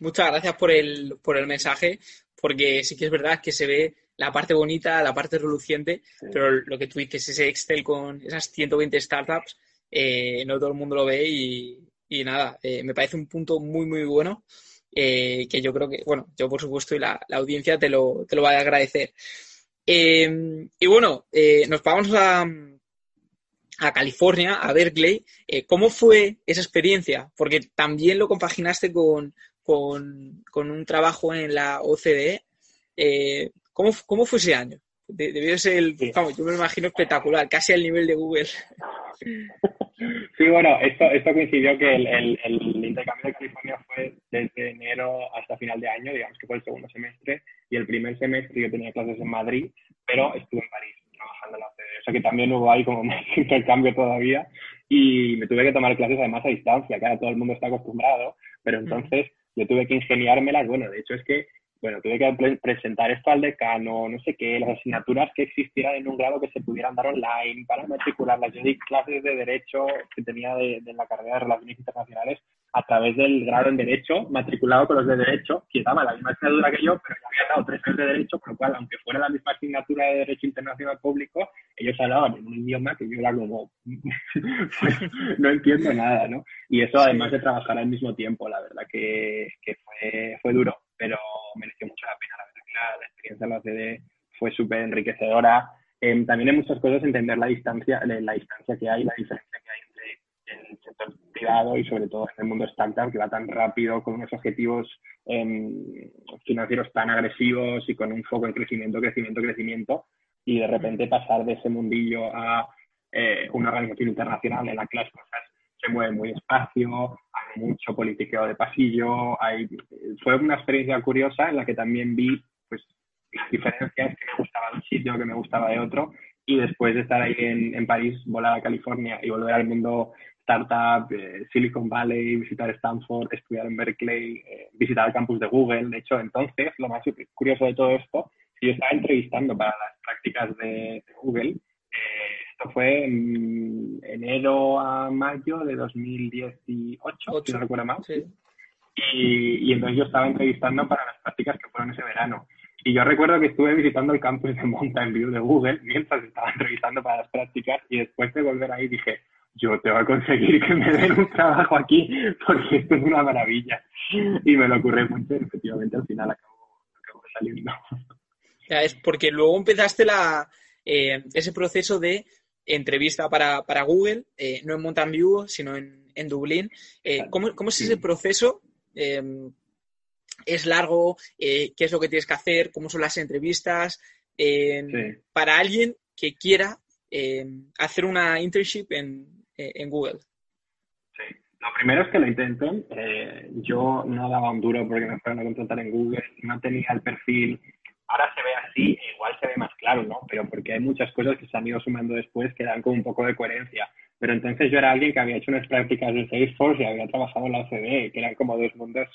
Muchas gracias por el, por el mensaje porque sí que es verdad que se ve la parte bonita, la parte reluciente, pero lo que tú dices, ese Excel con esas 120 startups, eh, no todo el mundo lo ve y, y nada, eh, me parece un punto muy, muy bueno. Eh, que yo creo que, bueno, yo por supuesto y la, audiencia te lo, te lo va a agradecer. Eh, y bueno, nos vamos a, a California, a Berkeley. ¿Cómo fue esa experiencia? Porque también lo compaginaste con, con, con un trabajo en la OCDE. ¿cómo, ¿Cómo fue ese año? Debió ser el, vamos, yo me imagino espectacular, casi al nivel de Google. Sí, bueno, esto, esto coincidió que el, el, intercambio de California fue desde enero hasta final de año, digamos que fue el segundo semestre, y el primer semestre yo tenía clases en Madrid, pero estuve en París trabajando en la OCDE. O sea que también hubo ahí como más intercambio todavía, y me tuve que tomar clases además a distancia, que ahora todo el mundo está acostumbrado, pero entonces yo tuve que ingeniármelas. Bueno, de hecho es que bueno, tuve que presentar esto al decano, no sé qué, las asignaturas que existieran en un grado que se pudieran dar online para matricularlas. Yo di clases de Derecho que tenía de, de la carrera de Relaciones Internacionales a través del grado en Derecho, matriculado con los de Derecho, que daba la misma asignatura que yo, pero ya había dado tres años de Derecho, por lo cual, aunque fuera la misma asignatura de Derecho Internacional Público, ellos hablaban en un idioma que yo era como, no entiendo nada, ¿no? Y eso además de trabajar al mismo tiempo, la verdad que, que fue, fue duro, pero mereció mucho la pena, la verdad que la, experiencia de la OCDE fue súper enriquecedora. Em, también hay muchas cosas entender la distancia, la distancia que hay, la diferencia que hay entre el sector privado y sobre todo en el mundo startup que va tan rápido, con unos objetivos em, financieros tan agresivos y con un foco en crecimiento, crecimiento, crecimiento, y de repente pasar de ese mundillo a eh, una organización internacional en la que las cosas se mueven muy despacio, hay mucho politiqueo de pasillo, fue una experiencia curiosa en la que también vi pues, las diferencias que me gustaba de un sitio, que me gustaba de otro, y después de estar ahí en, en París, volar a California y volver al mundo startup, eh, Silicon Valley, visitar Stanford, estudiar en Berkeley, eh, visitar el campus de Google. De hecho, entonces, lo más curioso de todo esto, yo estaba entrevistando para las prácticas de, Google. Eh, esto fue en enero a mayo de 2018, si no recuerdo mal. Y, y entonces yo estaba entrevistando para las prácticas que fueron ese verano. Y yo recuerdo que estuve visitando el campus de Mountain View de Google mientras estaba entrevistando para las prácticas y después de volver ahí dije, yo te voy a conseguir que me den un trabajo aquí porque esto es una maravilla. Y me lo ocurre mucho y efectivamente al final acabó, saliendo. Ya, es porque luego empezaste la, eh, ese proceso de entrevista para, para Google, eh, no en Mountain View, sino en, en Dublín. Eh, ¿cómo, ¿cómo, es ese proceso? Em, ¿Es largo? ¿Qué es lo que tienes que hacer? ¿Cómo son las entrevistas? Em, para alguien que quiera em, hacer una internship en, en Google? Sí, lo primero es que lo intenten. Eh, yo no daba un duro porque me fueron a contratar en Google, no tenía el perfil. Ahora se ve así, e igual se ve más claro, ¿no? Pero porque hay muchas cosas que se han ido sumando después que dan como un poco de coherencia. Pero entonces yo era alguien que había hecho unas prácticas de Salesforce y había trabajado en la OCDE, que eran como dos mundos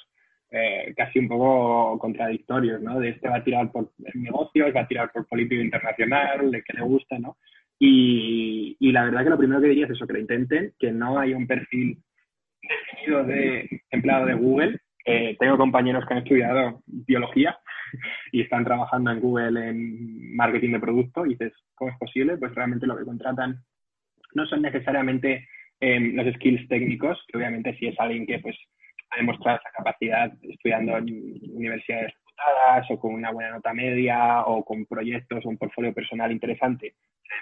eh, casi un poco contradictorios, ¿no? De este va a tirar por negocios, va a tirar por política internacional, de qué le gusta, ¿no? Y, la verdad que lo primero que diría es eso, que lo intenten, que no hay un perfil definido de empleado de Google. Eh, tengo compañeros que han estudiado biología y están trabajando en Google en marketing de producto y dices, ¿cómo es posible? Pues realmente lo que contratan no son necesariamente em, los skills técnicos, que obviamente si es alguien que pues ha demostrado esa capacidad estudiando en universidades o con una buena nota media o con proyectos o un portfolio personal interesante,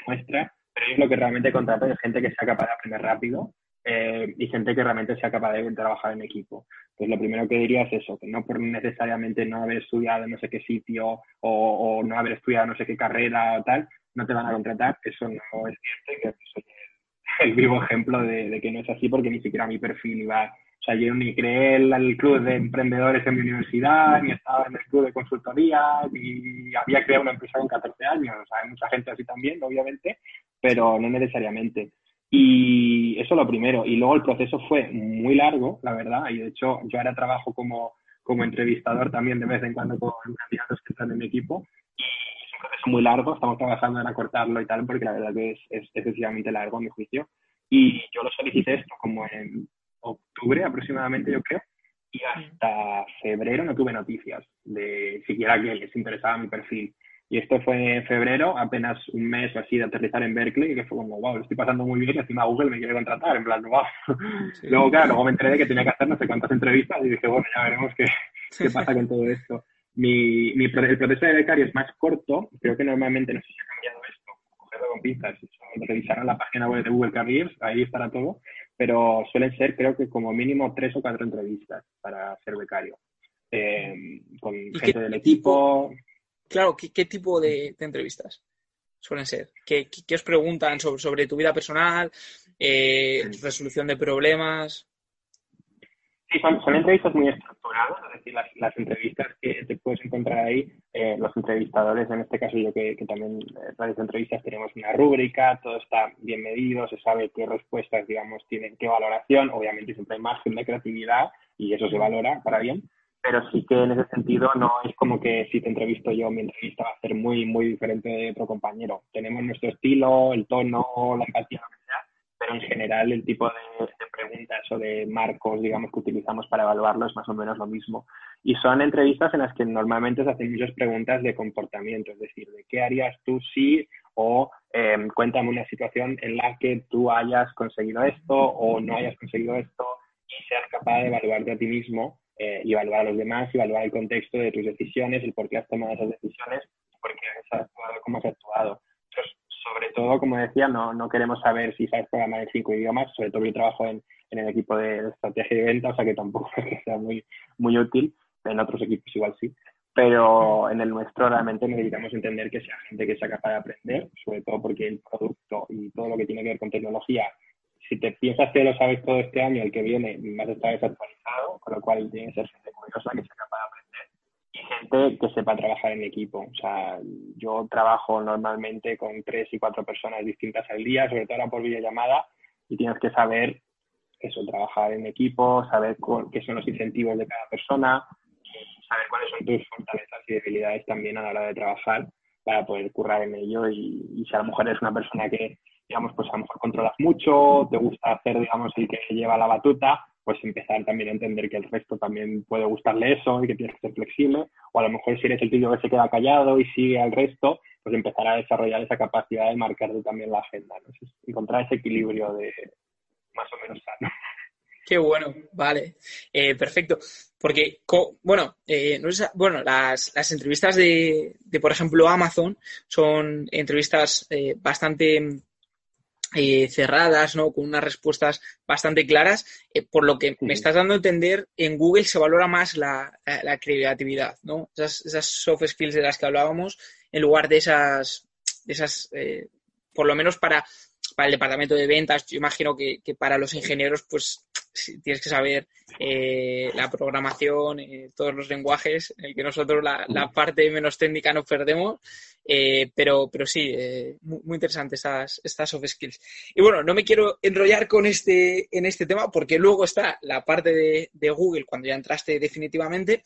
muestra, pero es lo que realmente contrata es gente que sea capaz de aprender rápido eh, y gente que realmente sea capaz de trabajar en equipo. Pues lo primero que diría es eso, que no por necesariamente no haber estudiado en no sé qué sitio o, no haber estudiado no sé qué carrera o tal, no te van a contratar. Eso no es cierto soy el, vivo ejemplo de, de, que no es así porque ni siquiera mi perfil iba sea, yo ni creé el, club de emprendedores en mi universidad, ni estaba en el club de consultoría, ni había creado una empresa con 14 años. O sea, hay mucha gente así también, obviamente, pero no necesariamente. Y eso lo primero. Y luego el proceso fue muy largo, la verdad. Y de hecho, yo ahora trabajo como, como entrevistador también de vez en cuando con candidatos que están en mi equipo. Y es un proceso muy largo. Estamos trabajando en acortarlo y tal, porque la verdad que es, es excesivamente largo, a mi juicio. Y yo lo solicité esto como en octubre aproximadamente, yo creo, y hasta febrero no tuve noticias de siquiera que les interesaba mi perfil. Y esto fue en febrero, apenas un mes o así de aterrizar en Berkeley, que fue como, wow, lo estoy pasando muy bien y encima Google me quiere contratar, en plan, wow. Luego, claro, luego me enteré de que tenía que hacer no sé cuántas entrevistas y dije, bueno, ya veremos qué, qué pasa con todo esto. Mi, mi, el proceso de becario es más corto, creo que normalmente, no sé si ha cambiado esto, cogerlo con pinzas, revisar la página web de Google Careers, ahí estará todo, pero suelen ser creo que como mínimo tres o cuatro entrevistas para ser becario. Eh, con gente del equipo. Claro, ¿qué, tipo de, entrevistas suelen ser? ¿Qué, os preguntan sobre, sobre, tu vida personal, eh, resolución de problemas? Sí, son, entrevistas muy estructuradas, es decir, las, entrevistas que te puedes encontrar ahí, eh, los entrevistadores, en este caso yo que, también eh, entrevistas, tenemos una rúbrica, todo está bien medido, se sabe qué respuestas, digamos, tienen qué valoración, obviamente siempre hay margen de creatividad y eso se valora para bien, pero sí que en ese sentido no es como que si te entrevisto yo, mi entrevista va a ser muy, muy diferente de otro compañero. Tenemos nuestro estilo, el tono, la empatía, pero en general el tipo de, preguntas o de marcos, digamos, que utilizamos para evaluarlo es más o menos lo mismo. Y son entrevistas en las que normalmente se hacen muchas preguntas de comportamiento, es decir, de qué harías tú si o em, cuéntame una situación en la que tú hayas conseguido esto o no hayas conseguido esto y seas capaz de evaluarte a ti mismo eh, y evaluar a los demás, y evaluar el contexto de tus decisiones, el por qué has tomado esas decisiones, por qué has actuado, cómo has actuado. Entonces, sobre todo, como decía, no, no queremos saber si sabes programar en cinco idiomas, sobre todo yo trabajo en, en el equipo de estrategia y venta, o sea que tampoco es que sea muy, muy útil, en otros equipos igual sí, pero en el nuestro realmente necesitamos entender que sea gente que sea capaz de aprender, sobre todo porque el producto y todo lo que tiene que ver con tecnología si te piensas que lo sabes todo este año, el que viene a estar desactualizado, con lo cual tiene que ser gente curiosa que sea capaz de aprender gente que sepa trabajar en equipo. O sea, yo trabajo normalmente con tres y cuatro personas distintas al día, sobre todo ahora por videollamada, y tienes que saber eso, trabajar en equipo, saber qué son los incentivos de cada persona, saber cuáles son tus fortalezas y debilidades también a la hora de trabajar para poder currar en ello y, y si a lo mejor eres una persona que digamos, pues a lo mejor controlas mucho, te gusta hacer, digamos, el que lleva la batuta, pues empezar también a entender que el resto también puede gustarle eso y que tienes que ser flexible, o a lo mejor si eres el tío que se queda callado y sigue al resto, pues empezar a desarrollar esa capacidad de marcarte también la agenda, ¿no? encontrar ese equilibrio de más o menos sano. Qué bueno, vale, eh, perfecto. Porque, bueno, eh, no bueno las, las entrevistas de, de, por ejemplo, Amazon son entrevistas eh, bastante eh, cerradas, ¿no? Con unas respuestas bastante claras, eh, por lo que me estás dando a entender, en Google se valora más la, creatividad, ¿no? Esas, soft skills de las que hablábamos, en lugar de esas, esas eh, por lo menos para, para el departamento de ventas, yo imagino que, que para los ingenieros, pues tienes que saber la programación, todos los lenguajes, en el que nosotros la, la, parte menos técnica nos perdemos, eh, pero, pero sí, eh, muy, interesante estas, estas soft skills. Y bueno, no me quiero enrollar con este, en este tema porque luego está la parte de, de Google cuando ya entraste definitivamente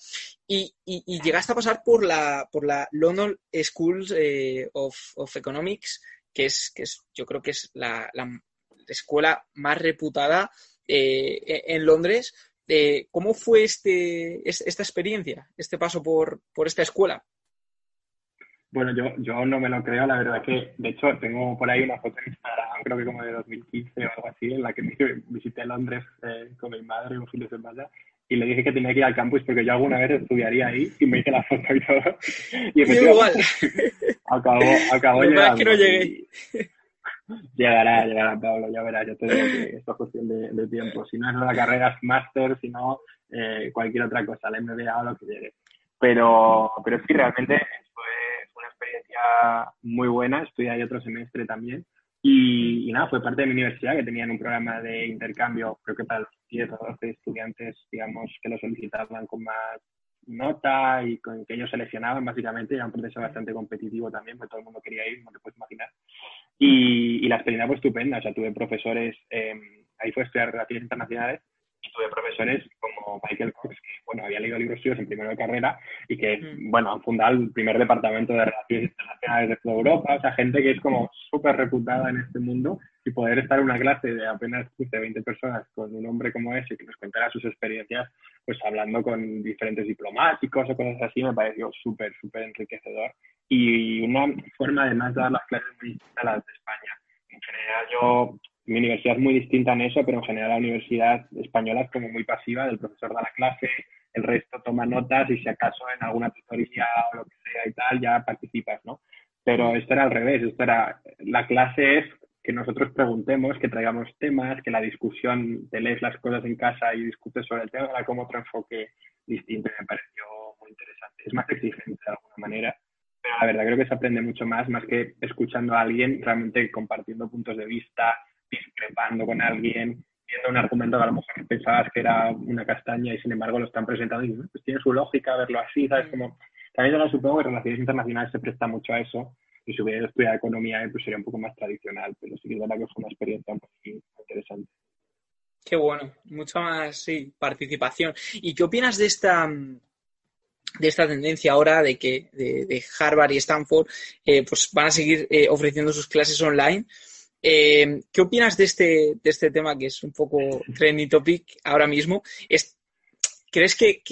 y, y, llegaste a pasar por la, por la London School eh, of, of, Economics, que es, que es, yo creo que es la, la escuela más reputada e, en Londres. ¿Cómo fue este, esta experiencia, este paso por, por esta escuela? Bueno, yo, yo no me lo creo, la verdad que, de hecho, tengo por ahí una foto en Instagram, creo que como de 2015 o algo así, en la que visité Londres eh, con mi madre un fin de semana y le dije que tenía que ir al campus porque yo alguna vez estudiaría ahí y me hice la foto y todo. Y igual. Acabó, acabó llegando. que no llegué. Llegará, llegará, Pablo, ya verás, yo te digo que esto es cuestión de, tiempo. Si no es la carrera, es máster, si no, eh, cualquier otra cosa, la MBA o lo que llegue. Pero, pero sí, realmente experiencia muy buena, estudié ahí otro semestre también. Y, nada, fue parte de mi universidad que tenían un programa de intercambio, creo que para los 10 o 12 estudiantes, digamos, que lo solicitaban con más nota y con que ellos seleccionaban básicamente, era un proceso bastante competitivo también, porque todo el mundo quería ir, no te puedes imaginar. Y, la experiencia fue estupenda, o sea, tuve profesores, eh, ahí fue estudiar relaciones internacionales, tuve profesores como Michael Cox, que bueno, había leído libros suyos en primero de carrera y que, mm. bueno, han fundado el primer departamento de relaciones internacionales de toda Europa, o sea, gente que es como súper reputada en este mundo y poder estar en una clase de apenas 15, 20 personas con un hombre como ese que nos contara sus experiencias, pues hablando con diferentes diplomáticos o cosas así, me pareció súper, súper enriquecedor y una forma además de dar las clases muy a las de España. En general yo mi universidad es muy distinta en eso, pero en general la universidad española es como muy pasiva, del profesor da la clase, el resto toma notas y si acaso en alguna tutoría o lo que sea y tal, ya participas, ¿no? Pero esto era al revés, esto era, la clase es que nosotros preguntemos, que traigamos temas, que la discusión, te lees las cosas en casa y discutes sobre el tema, era como otro enfoque distinto y me pareció muy interesante. Es más exigente de alguna manera, pero la verdad creo que se aprende mucho más, más que escuchando a alguien, realmente compartiendo puntos de vista, discrepando con alguien, viendo un argumento que a lo mejor pensabas que era una castaña y sin embargo lo están presentando y pues tiene su lógica verlo así, ¿sabes? Como, también yo supongo que relaciones internacionales se presta mucho a eso y si hubiera estudiado economía pues sería un poco más tradicional, pero sí que es verdad que fue una experiencia muy interesante. Qué bueno, mucha más, sí, participación. ¿Y qué opinas de esta, de esta tendencia ahora de que de, Harvard y Stanford eh, pues van a seguir eh, ofreciendo sus clases online. Eh, ¿Qué opinas de este, de este tema que es un poco trendy topic ahora mismo? ¿Crees que,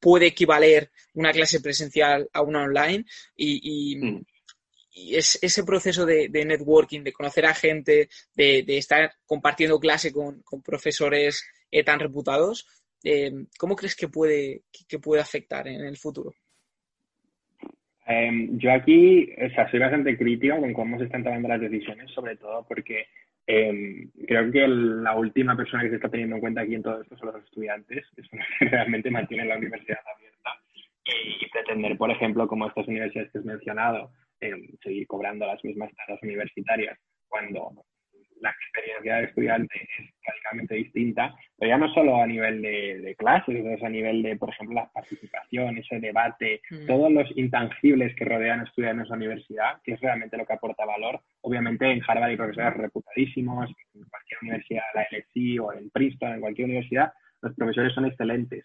puede equivaler una clase presencial a una online? Y, mm. es, ese proceso de, networking, de conocer a gente, de, estar compartiendo clase con, con profesores tan reputados, eh, ¿cómo crees que puede, que puede afectar en el futuro? Em, yo aquí, o sea, soy bastante crítico con cómo se están tomando las decisiones, sobre todo porque em, creo que la última persona que se está teniendo en cuenta aquí en todo esto son los estudiantes, que son los que realmente mantienen la universidad abierta. Y, pretender, por ejemplo, como estas universidades que has mencionado, em, seguir cobrando las mismas tasas universitarias cuando la experiencia de estudiante es radicalmente distinta, pero ya no solo a nivel de, de clases, es a nivel de, por ejemplo, la participación, ese debate, mm. todos los intangibles que rodean a estudiar en esa universidad, que es realmente lo que aporta valor. Obviamente en Harvard hay profesores reputadísimos, en cualquier universidad, la LSE o en Princeton, en cualquier universidad, los profesores son excelentes.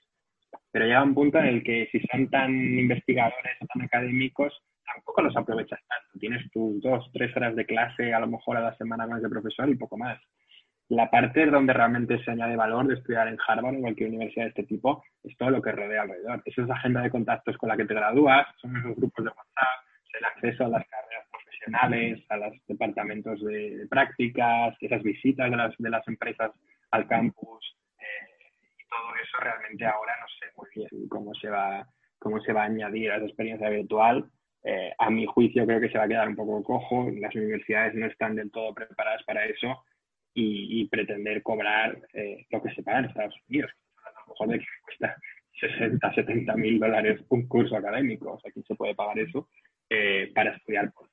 Pero llega un punto en el que si son tan investigadores o tan académicos, tampoco los aprovechas tanto. Tienes tus dos, tres horas de clase a lo mejor a la semana con ese profesor y poco más. La parte donde realmente se añade valor de estudiar en Harvard o en cualquier universidad de este tipo es todo lo que rodea alrededor. Esa es la agenda de contactos con la que te gradúas, son esos grupos de WhatsApp, el acceso a las carreras profesionales, a los departamentos de, prácticas, esas visitas de las, de las empresas al campus. Eh, y todo eso realmente ahora no sé muy bien cómo se va, cómo se va a añadir a esa experiencia virtual eh, a mi juicio creo que se va a quedar un poco cojo, las universidades no están del todo preparadas para eso y, pretender cobrar eh, lo que se paga en Estados Unidos, a lo mejor de que cuesta 60, 70 mil dólares un curso académico, o sea, ¿quién se puede pagar eso eh, para estudiar por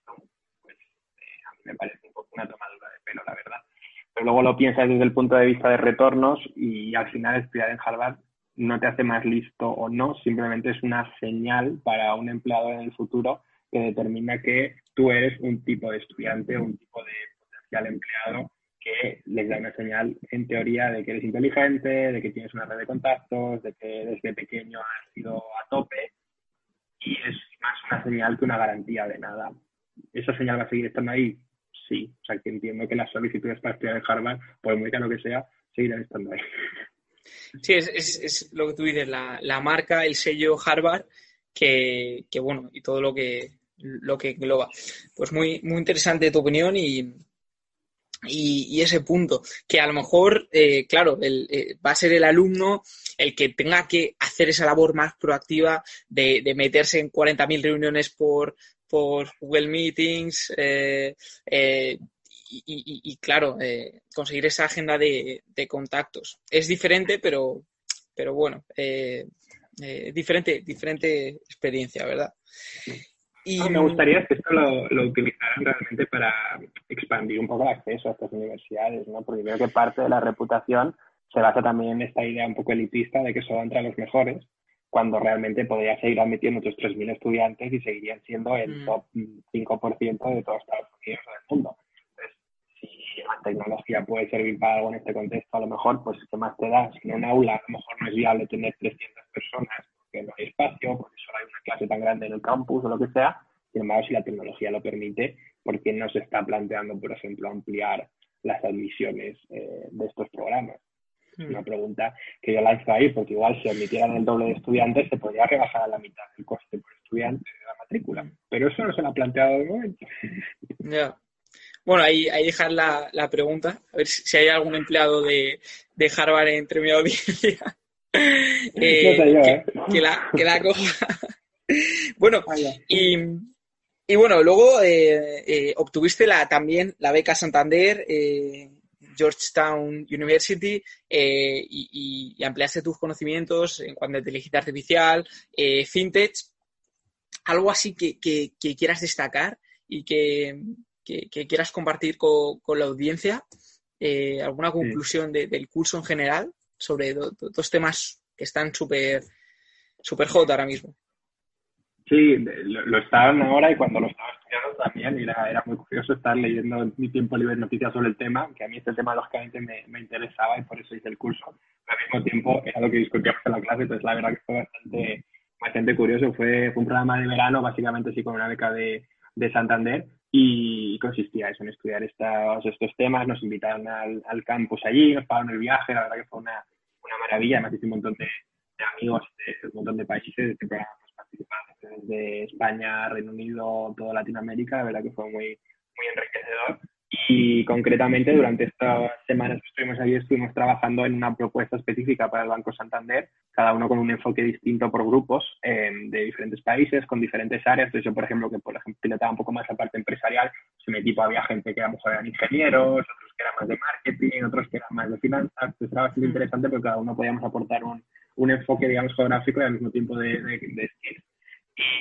Pues a mí me parece un poco una tomadura de pelo, la verdad. Pero luego lo piensas desde el punto de vista de retornos y al final estudiar en Harvard no te hace más listo o no, simplemente es una señal para un empleador en el futuro que determina que tú eres un tipo de estudiante, un tipo de potencial empleado que les da una señal en teoría de que eres inteligente, de que tienes una red de contactos, de que desde pequeño has sido a tope y es más una señal que una garantía de nada. ¿Esa señal va a seguir estando ahí? Sí. O sea, que entiendo que las solicitudes para estudiar en Harvard, por muy caro que sea, seguirán estando ahí. Sí, es, lo que tú dices, la, marca, el sello Harvard, que, bueno, y todo lo que, lo que engloba. Pues muy, muy interesante tu opinión y, y, ese punto, que a lo mejor, eh, claro, eh, va a ser el alumno el que tenga que hacer esa labor más proactiva de, meterse en 40.000 reuniones por, por Google Meetings, eh, eh y, claro, eh, conseguir esa agenda de, contactos. Es diferente, pero, pero bueno, eh, eh, diferente, diferente experiencia, ¿verdad? Y... me gustaría que esto lo, lo, utilizaran realmente para expandir un poco el acceso a estas universidades, ¿no? Porque creo que parte de la reputación se basa también en esta idea un poco elitista de que solo entran los mejores, cuando realmente podría seguir admitiendo otros 3.000 estudiantes y seguirían siendo el mm. top 5% de todos Estados Unidos del mundo la tecnología puede servir para algo en este contexto, a lo mejor, pues, ¿qué más te da? Si en un aula a lo mejor no es viable tener 300 personas porque no hay espacio, porque solo hay una clase tan grande en el campus o lo que sea, sin embargo, si la tecnología lo permite, ¿por qué no se está planteando, por ejemplo, ampliar las admisiones eh, de estos programas? Es una hmm. pregunta que yo lanzo ahí, porque igual si admitieran el doble de estudiantes, se podría rebajar a la mitad el coste por estudiante de la matrícula. Hmm. Pero eso no se lo ha planteado de momento. Ya. Bueno, ahí, ahí dejar la, la, pregunta, a ver si hay algún empleado de, de Harvard entre mi audiencia eh, ¿eh? que, la, que la coja. bueno, y, y, bueno, luego eh, obtuviste la, también la beca Santander, Georgetown University, y, y, ampliaste tus conocimientos en cuanto a inteligencia artificial, fintech, algo así que, que, que quieras destacar y que, que, quieras compartir con, la audiencia, eh, alguna conclusión del curso en general sobre dos temas que están súper super hot ahora mismo. Sí, lo, lo, estaban ahora y cuando lo estaba estudiando también era, era muy curioso estar leyendo en mi tiempo libre noticias sobre el tema, que a mí este tema lógicamente me, me interesaba y por eso hice el curso. Al mismo tiempo era lo que discutíamos en la clase, entonces la verdad que fue bastante, bastante curioso. Fue, fue un programa de verano, básicamente sí, con una beca de, de Santander y consistía eso, en estudiar estos, estos temas. Nos invitaron al, al campus allí, nos pagaron el viaje, la verdad que fue una, una maravilla. Además hice un montón de, amigos de un montón de países de este programa desde España, Reino Unido, toda Latinoamérica. La verdad que fue muy, muy enriquecedor. Y concretamente durante estas semanas que estuvimos ahí estuvimos trabajando en una propuesta específica para el Banco Santander, cada uno con un enfoque distinto por grupos eh, de diferentes países, con diferentes áreas. Entonces yo, por ejemplo, que por ejemplo pilotaba un poco más la parte empresarial, se me tipo había gente que éramos, eran ingenieros, otros que eran más de marketing, otros que eran más de finanzas. Entonces era bastante interesante porque cada uno podíamos aportar un, un enfoque, digamos, geográfico y al mismo tiempo de, de, de skills.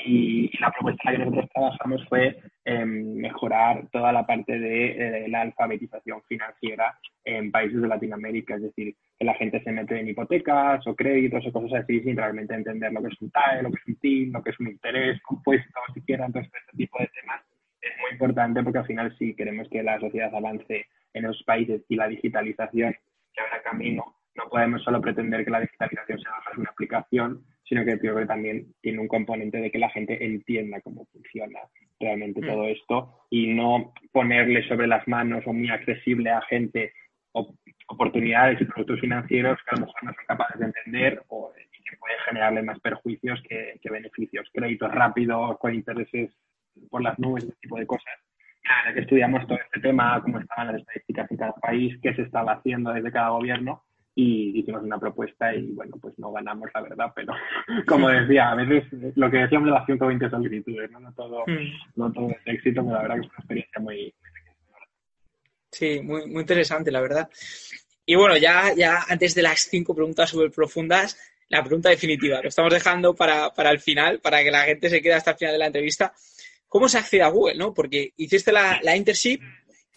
Y, la propuesta que nosotros trabajamos fue em, mejorar toda la parte de, la alfabetización financiera en países de Latinoamérica, es decir, que la gente se mete en hipotecas o créditos o cosas así sin realmente entender lo que es un TAE, lo que es un TIN, lo que es un interés compuesto, siquiera. Entonces, este tipo de temas es muy importante porque al final si queremos que la sociedad avance en esos países y la digitalización se abra camino, no podemos solo pretender que la digitalización sea una aplicación, sino que creo que también tiene un componente de que la gente entienda cómo funciona realmente todo mm. esto y no ponerle sobre las manos o muy accesible a gente oportunidades y productos financieros que a lo mejor no son capaces de entender o que puede generarle más perjuicios que, beneficios. Créditos rápidos, con intereses por las nubes, ese tipo de cosas. Claro, que estudiamos todo este tema, cómo estaban las estadísticas en cada país, qué se estaba haciendo desde cada gobierno y hicimos una propuesta y bueno, pues no ganamos la verdad, pero como decía, a veces lo que decíamos de las 120 solicitudes, ¿no? No todo, mm. no todo es éxito, pero la verdad que es una experiencia muy... Sí, muy, muy interesante, la verdad. Y bueno, ya, ya antes de las cinco preguntas súper profundas, la pregunta definitiva, lo estamos dejando para, para el final, para que la gente se quede hasta el final de la entrevista. ¿Cómo se accede a Google, no? Porque hiciste la, la internship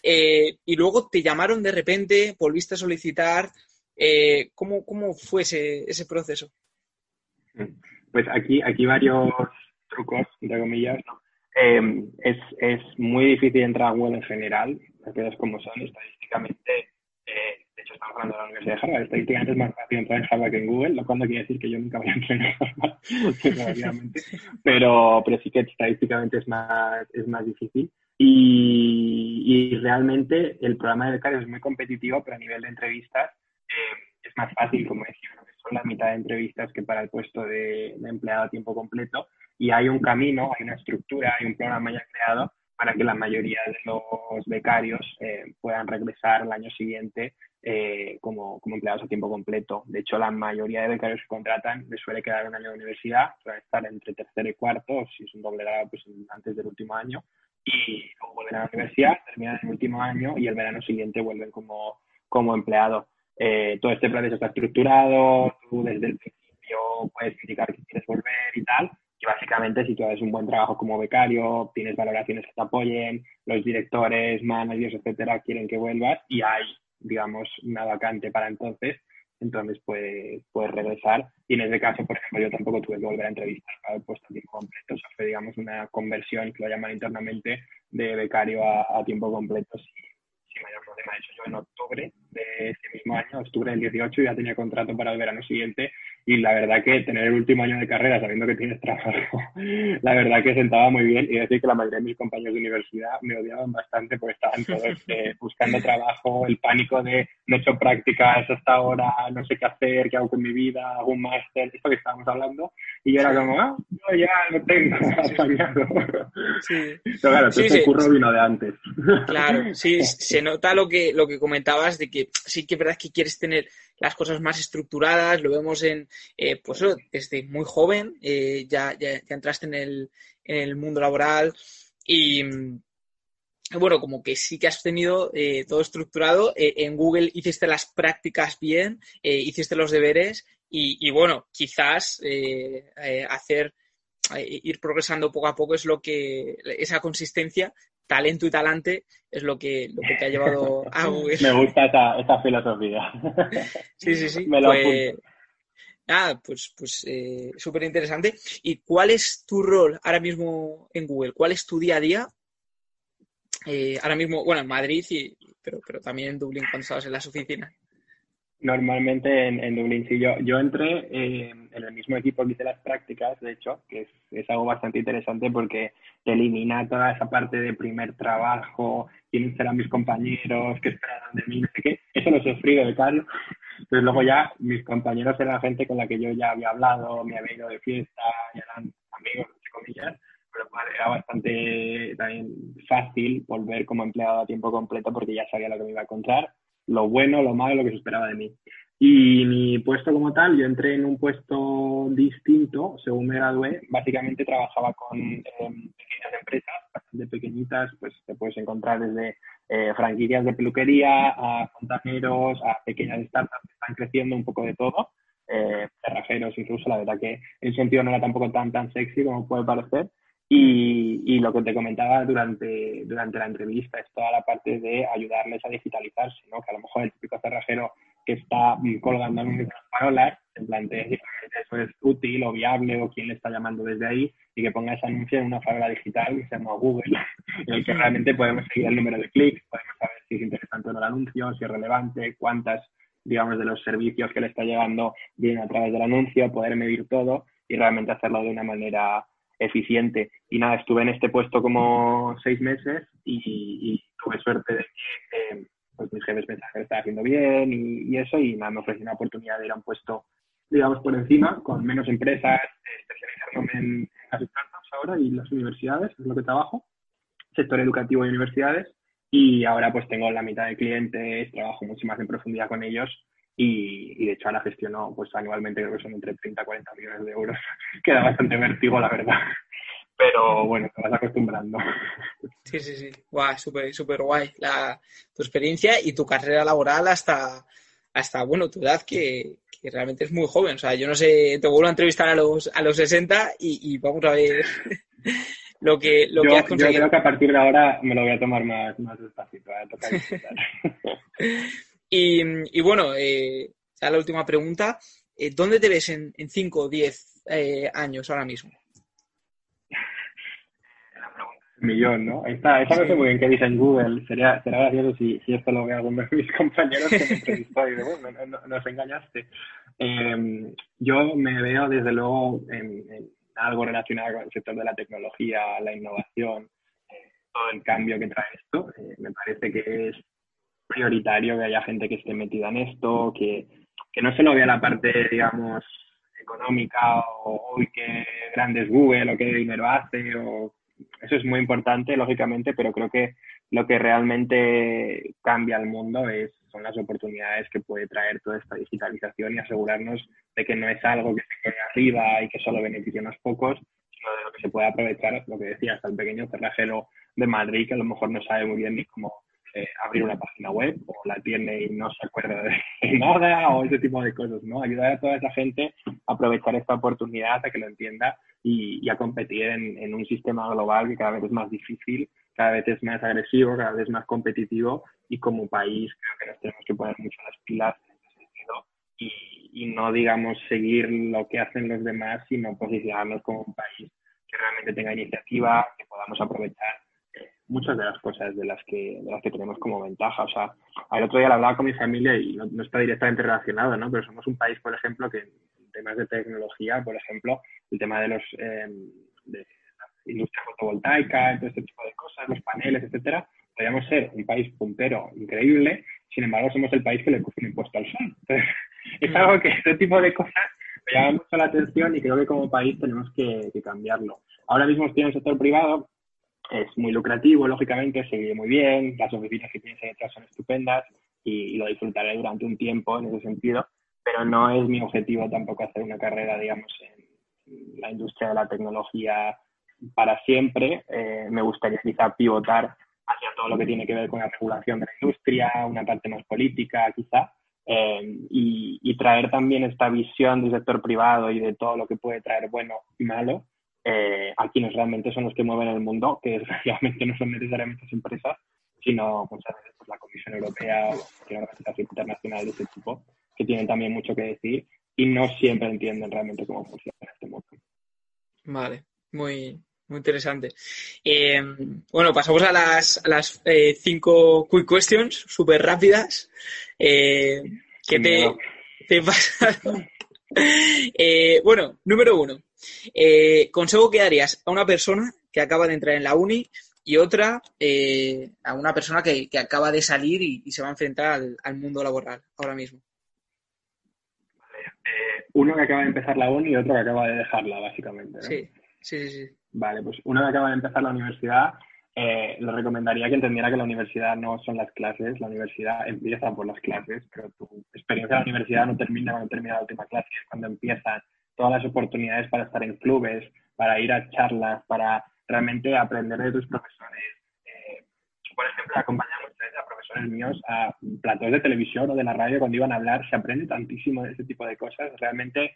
eh, y luego te llamaron de repente, volviste a solicitar, eh, ¿cómo, ¿Cómo fue ese, ese proceso? Pues aquí, aquí varios trucos, entre comillas. Em, es, es muy difícil entrar a Google en general, las cosas como son, estadísticamente, eh, de hecho estamos hablando de la Universidad de Harvard, estadísticamente es más fácil entrar en Harvard que en Google, lo cual no quiere decir que yo nunca voy a entrar en Harvard, pero, pero sí que estadísticamente es más, es más difícil. Y, y realmente el programa de becarios es muy competitivo, pero a nivel de entrevistas es más fácil, como decía, son la mitad de entrevistas que para el puesto de, empleado a tiempo completo. Y hay un camino, hay una estructura, hay un programa ya creado para que la mayoría de los becarios eh, puedan regresar el año siguiente eh, como, como, empleados a tiempo completo. De hecho, la mayoría de becarios que contratan les suele quedar un año de universidad, suele estar entre tercero y cuarto, si es un doble grado, pues antes del último año, y luego vuelven a la universidad, terminan el último año y el verano siguiente vuelven como, como empleado. Eh, todo este proceso está estructurado, tú desde el principio puedes indicar que quieres volver y tal. Y básicamente, si tú haces un buen trabajo como becario, tienes valoraciones que te apoyen, los directores, managers, etcétera, quieren que vuelvas y hay, digamos, una vacante para entonces, entonces puedes, puedes regresar. Y en ese caso, por ejemplo, yo tampoco tuve que volver a entrevistar para el puesto a tiempo completo. O sea, fue, digamos, una conversión, que lo llaman internamente, de becario a, tiempo completo sin mayor problema. De hecho, yo en octubre de ese mismo año, octubre del 18, ya tenía contrato para el verano siguiente y la verdad que tener el último año de carrera sabiendo que tienes trabajo, la verdad que sentaba muy bien y decir que la mayoría de mis compañeros de universidad me odiaban bastante porque estaban todos eh, buscando trabajo, el pánico de no he hecho prácticas hasta ahora, no sé qué hacer, qué hago con mi vida, hago un máster, esto que estábamos hablando y yo era como, ah, yo ya lo tengo apañado. Sí. Pero claro, sí, ese curro vino de antes. Claro, sí, se nota lo que, lo que comentabas de que sí que es verdad que quieres tener las cosas más estructuradas, lo vemos en, eh, pues desde muy joven, eh, ya, ya, entraste en el, en el mundo laboral y, bueno, como que sí que has tenido eh, todo estructurado. en Google hiciste las prácticas bien, hiciste los deberes y, bueno, quizás hacer ir progresando poco a poco es lo que esa consistencia talento y talante es lo que, lo que te ha llevado a Google. Me gusta esta, filosofía. Sí, sí, sí. Me lo pues, ah, pues, pues eh, súper interesante. ¿Y cuál es tu rol ahora mismo en Google? ¿Cuál es tu día a día? Eh, ahora mismo, bueno, en Madrid, y, pero, pero también en Dublín cuando estabas en las oficinas. Normalmente en, en Dublín, sí. Yo, yo entré eh, en el mismo equipo que hice las prácticas, de hecho, que es, algo bastante interesante porque elimina toda esa parte de primer trabajo, quiénes serán mis compañeros, qué esperarán de mí, no sé qué. Eso lo sufrí de Carlos. Entonces luego ya mis compañeros eran gente con la que yo ya había hablado, me había ido de fiesta, ya eran amigos, entre comillas, pero era bastante también fácil volver como empleado a tiempo completo porque ya sabía lo que me iba a encontrar lo bueno, lo malo, lo que se esperaba de mí. Y mi puesto como tal, yo entré en un puesto distinto según me gradué. Básicamente trabajaba con em, pequeñas empresas, bastante pequeñitas, pues te puedes encontrar desde eh, franquicias de peluquería a fontaneros, a pequeñas startups que están creciendo un poco de todo, eh, cerrajeros incluso. La verdad que en sentido no era tampoco tan, tan sexy como puede parecer. Y, lo que te comentaba durante, durante la entrevista es toda la parte de ayudarles a digitalizarse, ¿no? Que a lo mejor el típico cerrajero que está colgando anuncios en las parolas, en plan de eso es útil o viable o quién le está llamando desde ahí y que ponga ese anuncio en una farola digital que se llama Google, en el que realmente podemos seguir el número de clics, podemos saber si es interesante o no el anuncio, si es relevante, cuántas, digamos, de los servicios que le está llegando vienen a través del anuncio, poder medir todo y realmente hacerlo de una manera eficiente. Y nada, estuve en este puesto como seis meses y, tuve suerte de que eh, pues mis jefes pensaban que lo estaba haciendo bien y, eso, y nada, me ofreció una oportunidad de ir a un puesto, digamos, por encima, con menos empresas, especializándome en las startups ahora y las universidades, es lo que trabajo, sector educativo y universidades, y ahora pues tengo la mitad de clientes, trabajo mucho más en profundidad con ellos y, de hecho ahora gestiono pues anualmente creo que son entre 30 y 40 millones de euros. Queda bastante vértigo, la verdad. Pero bueno, te vas acostumbrando. Sí, sí, sí. Guau, súper, súper guay la, tu experiencia y tu carrera laboral hasta, hasta bueno, tu edad que, que, realmente es muy joven. O sea, yo no sé, te vuelvo a entrevistar a los, a los 60 y, y vamos a ver lo que, lo que has conseguido. Yo creo que a partir de ahora me lo voy a tomar más, más despacito. Y, bueno, eh, ya la última pregunta. Eh, ¿Dónde te ves en 5 o 10 eh, años ahora mismo? Millón, ¿no? Esta, esta no sé muy bien qué dice en Google. Sería, será gracioso si, si esto lo ve alguno de mis compañeros que me entrevistó y bueno, no, no, nos engañaste. Eh, yo me veo desde luego en, en, algo relacionado con el sector de la tecnología, la innovación, eh, todo el cambio que trae esto. Eh, me parece que es prioritario que haya gente que esté metida en esto, que, que no se lo vea la parte, digamos, económica o uy, qué grande es Google o qué dinero hace o eso es muy importante, lógicamente, pero creo que lo que realmente cambia el mundo es, son las oportunidades que puede traer toda esta digitalización y asegurarnos de que no es algo que se quede arriba y que solo beneficie a unos pocos, sino de lo que se puede aprovechar, lo que decía, hasta el pequeño cerrajero de Madrid que a lo mejor no sabe muy bien ni cómo eh, abrir una página web o la tiene y no se acuerda de nada o ese tipo de cosas, ¿no? Ayudar a toda esa gente a aprovechar esta oportunidad, a que lo entienda y, a competir en, un sistema global que cada vez es más difícil, cada vez es más agresivo, cada vez es más competitivo y como país creo que nos tenemos que poner mucho las pilas en ese sentido y, y no, digamos, seguir lo que hacen los demás, sino posicionarnos como un país que realmente tenga iniciativa, que podamos aprovechar muchas de las cosas de las que, de las que tenemos como ventaja. O sea, el otro día lo hablaba con mi familia y no, está directamente relacionado, ¿no? Pero somos un país, por ejemplo, que en temas de tecnología, por ejemplo, el tema de los eh, de la industria fotovoltaica, todo este tipo de cosas, los paneles, etcétera, podríamos ser un país puntero increíble, sin embargo somos el país que le puso un impuesto al sol. Entonces, es algo que este tipo de cosas me llama mucho la atención y creo que como país tenemos que, que cambiarlo. Ahora mismo estoy en el sector privado, es muy lucrativo, lógicamente, se vive muy bien, las oficinas que tienes detrás son estupendas y, lo disfrutaré durante un tiempo en ese sentido, pero no es mi objetivo tampoco hacer una carrera, digamos, en la industria de la tecnología para siempre. Eh, me gustaría quizá pivotar hacia todo lo que tiene que ver con la regulación de la industria, una parte más política quizá, eh, y, traer también esta visión del sector privado y de todo lo que puede traer bueno y malo eh, a quienes realmente son los que mueven el mundo, que realmente no son necesariamente las empresas, sino muchas veces pues, la Comisión Europea o la organización internacional de ese tipo, que tienen también mucho que decir y no siempre entienden realmente cómo funciona este mundo. Vale, muy, muy interesante. Eh, bueno, pasamos a las, las eh, cinco quick questions, súper rápidas. Eh, ¿Qué te, te pasa? Eh, bueno, número uno. Eh, consejo que darías a una persona que acaba de entrar en la uni y otra eh, a una persona que, acaba de salir y, se va a enfrentar al, mundo laboral ahora mismo. uno que acaba de empezar la uni y otro que acaba de dejarla, básicamente. Sí, sí, sí, Vale, pues uno que acaba de empezar la universidad, eh, le recomendaría que entendiera que la universidad no son las clases, la universidad empieza por las clases, pero tu experiencia en la universidad no termina cuando termina la última clase, es cuando empiezan todas las oportunidades para estar en clubes, para ir a charlas, para realmente aprender de tus profesores. Eh, por ejemplo, acompañar muchas veces a profesores míos a platos de televisión o de la radio cuando iban a hablar, se aprende tantísimo de ese tipo de cosas. Realmente,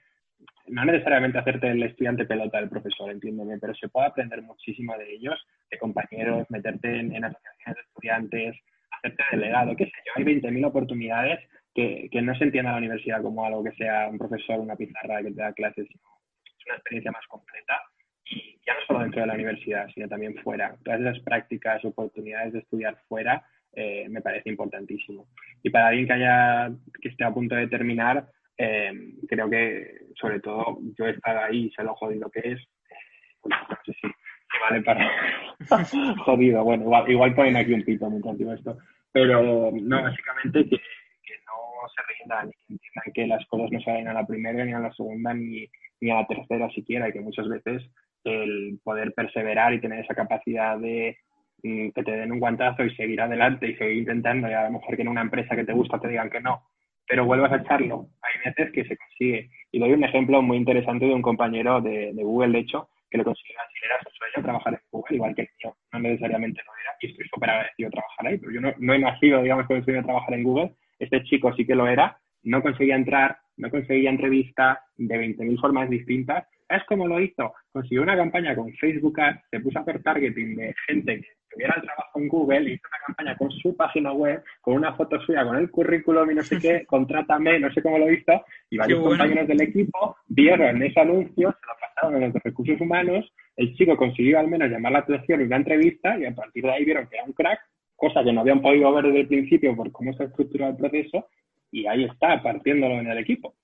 no necesariamente hacerte el estudiante pelota del profesor, entiéndeme, pero se puede aprender muchísimo de ellos, de compañeros, meterte en, asociaciones de estudiantes, hacerte delegado, qué sé yo, hay 20.000 oportunidades que, que, no se entienda la universidad como algo que sea un profesor, una pizarra que te da clases, sino es una experiencia más completa y ya no solo dentro de la universidad, sino también fuera. Todas esas prácticas, oportunidades de estudiar fuera, eh, me parece importantísimo. Y para alguien que haya que esté a punto de terminar, eh, creo que sobre todo yo he estado ahí y sé lo jodido que es. no sé si, vale para jodido. Bueno, igual, igual, ponen aquí un pito mientras digo esto. Pero no, básicamente que, se rindan, que entiendan que las cosas no salen a la primera ni a la segunda ni, ni a la tercera siquiera y que muchas veces el poder perseverar y tener esa capacidad de mm, que te den un guantazo y seguir adelante y seguir intentando y a lo mejor que en una empresa que te gusta te digan que no, pero vuelvas a echarlo. Hay veces que se consigue. Y doy un ejemplo muy interesante de un compañero de, Google, de hecho, que lo consiguió así, era su sueño trabajar en Google, igual que el mío. No necesariamente lo era, y estoy súper agradecido de trabajar ahí, pero yo no, no he nacido, digamos, con el sueño de trabajar en Google. Este chico sí que lo era, no conseguía entrar, no conseguía entrevista de 20.000 formas distintas, ¿Sabes cómo lo hizo? Consiguió una campaña con Facebook Ads, se puso a hacer targeting de gente que tuviera el trabajo en Google, hizo una campaña con su página web, con una foto suya, con el currículum y no sé qué, contrátame, no sé cómo lo hizo, y varios compañeros del equipo vieron ese anuncio, se lo pasaron a los de recursos humanos, el chico consiguió al menos llamar la atención y una entrevista, y a partir de ahí vieron que era un crack, cosa que no habían podido ver desde el principio por cómo se ha estructurado el proceso, y ahí está, partiéndolo en el equipo.